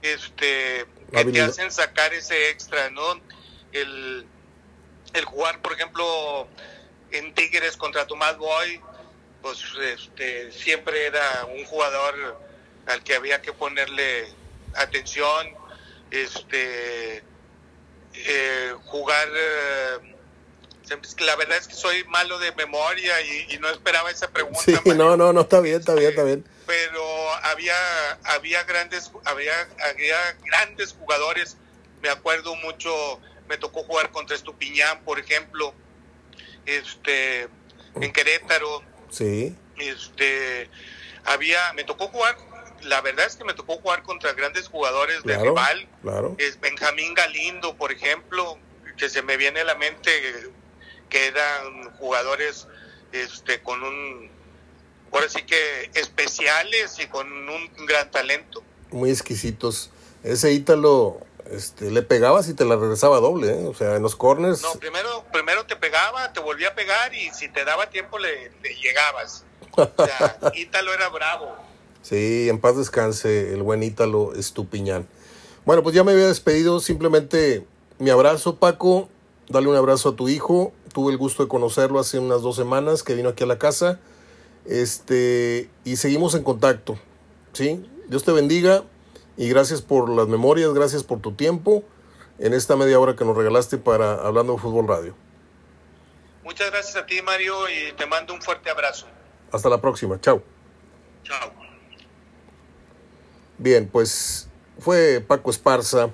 este que te hacen sacar ese extra, ¿no? El el jugar, por ejemplo, en Tigres contra Tomás Boy, pues este, siempre era un jugador al que había que ponerle atención, este, eh, jugar, eh, la verdad es que soy malo de memoria y, no esperaba esa pregunta. Sí, no, no, no, está bien, está bien, está bien. Pero había, había grandes, había, había grandes jugadores, me acuerdo mucho me tocó jugar contra Estupiñán, por ejemplo, este, en Querétaro. Sí. Este, había, me tocó jugar, la verdad es que me tocó jugar contra grandes jugadores de rival. Claro. Es Benjamín Galindo, por ejemplo, que se me viene a la mente que eran jugadores este con un ahora sí que especiales y con un gran talento. Muy exquisitos. Ese Ítalo este, le pegabas y te la regresaba doble, ¿eh? O sea, en los corners. No, primero, primero te pegaba, te volvía a pegar y si te daba tiempo le, llegabas. O sea, Ítalo era bravo. Sí, en paz descanse el buen Ítalo Estupiñán. Bueno, pues ya me había despedido. Simplemente mi abrazo, Paco. Dale un abrazo a tu hijo. Tuve el gusto de conocerlo hace unas dos semanas que vino aquí a la casa. Este, y seguimos en contacto. ¿Sí? Dios te bendiga y gracias por las memorias, gracias por tu tiempo en esta media hora que nos regalaste para Hablando de Fútbol Radio. Muchas gracias a ti, Mario, y te mando un fuerte abrazo. Hasta la próxima. Chao. Chao. Bien, pues fue Paco Esparza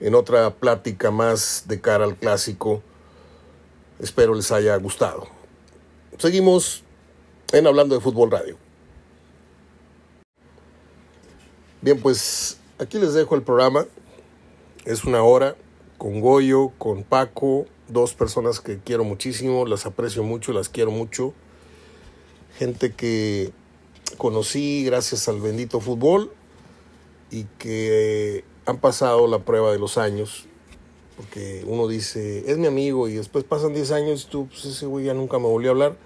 en otra plática más de cara al clásico. Espero les haya gustado. Seguimos en Hablando de Fútbol Radio. Bien, pues aquí les dejo el programa. Es una hora con Goyo, con Paco, dos personas que quiero muchísimo, las aprecio mucho, las quiero mucho. Gente que conocí gracias al bendito fútbol y que han pasado la prueba de los años. Porque uno dice, es mi amigo, y después pasan 10 años y tú, pues ese güey ya nunca me volvió a hablar.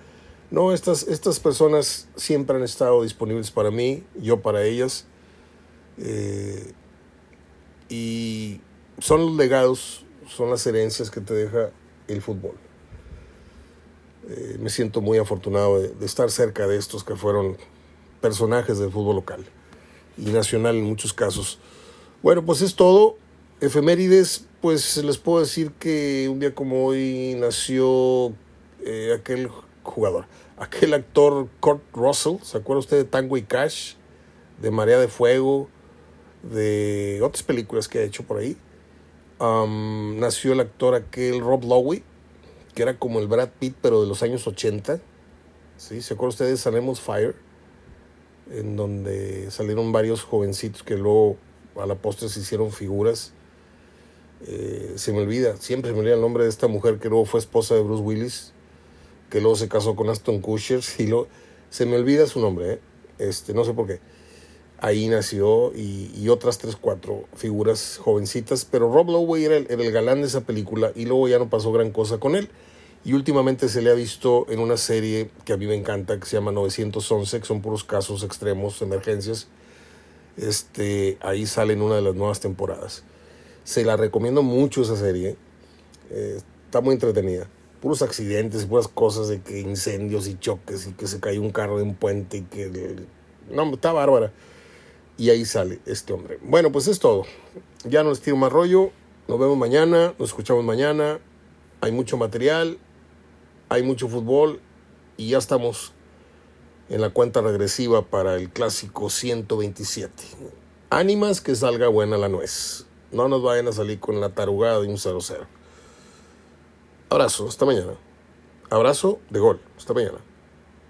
No, estas, estas personas siempre han estado disponibles para mí, yo para ellas. Eh, y son los legados, son las herencias que te deja el fútbol. Eh, me siento muy afortunado de, estar cerca de estos que fueron personajes del fútbol local y nacional en muchos casos. Bueno, pues es todo. Efemérides, pues les puedo decir que un día como hoy nació eh, aquel jugador, aquel actor Kurt Russell, ¿se acuerda usted de Tango y Cash? De Marea de Fuego, de otras películas que ha hecho por ahí. nació el actor aquel Rob Lowe, que era como el Brad Pitt, pero de los años 80. ¿Sí? ¿Se acuerdan ustedes de Salem's Fire? En donde salieron varios jovencitos que luego a la postre se hicieron figuras. Eh, se me olvida, siempre se me olvida el nombre de esta mujer que luego fue esposa de Bruce Willis, que luego se casó con Aston Kutcher, y lo, se me olvida su nombre, ¿eh? este, no sé por qué ahí nació y, otras tres, cuatro figuras jovencitas, pero Rob Lowe era el, el, galán de esa película y luego ya no pasó gran cosa con él. Y últimamente se le ha visto en una serie que a mí me encanta, que se llama 911, que son puros casos extremos, emergencias. Este, ahí sale en una de las nuevas temporadas. Se la recomiendo mucho esa serie. Eh, está muy entretenida. Puros accidentes, puras cosas de que incendios y choques y que se cayó un carro de un puente y que... No, está bárbara y ahí sale este hombre. Bueno, pues es todo. Ya no les tiro más rollo. Nos vemos mañana, nos escuchamos mañana. Hay mucho material, hay mucho fútbol y ya estamos en la cuenta regresiva para el clásico 127. Ánimas que salga buena la nuez. No nos vayan a salir con la tarugada de un 0-0. Abrazo, hasta mañana. Abrazo de gol, hasta mañana.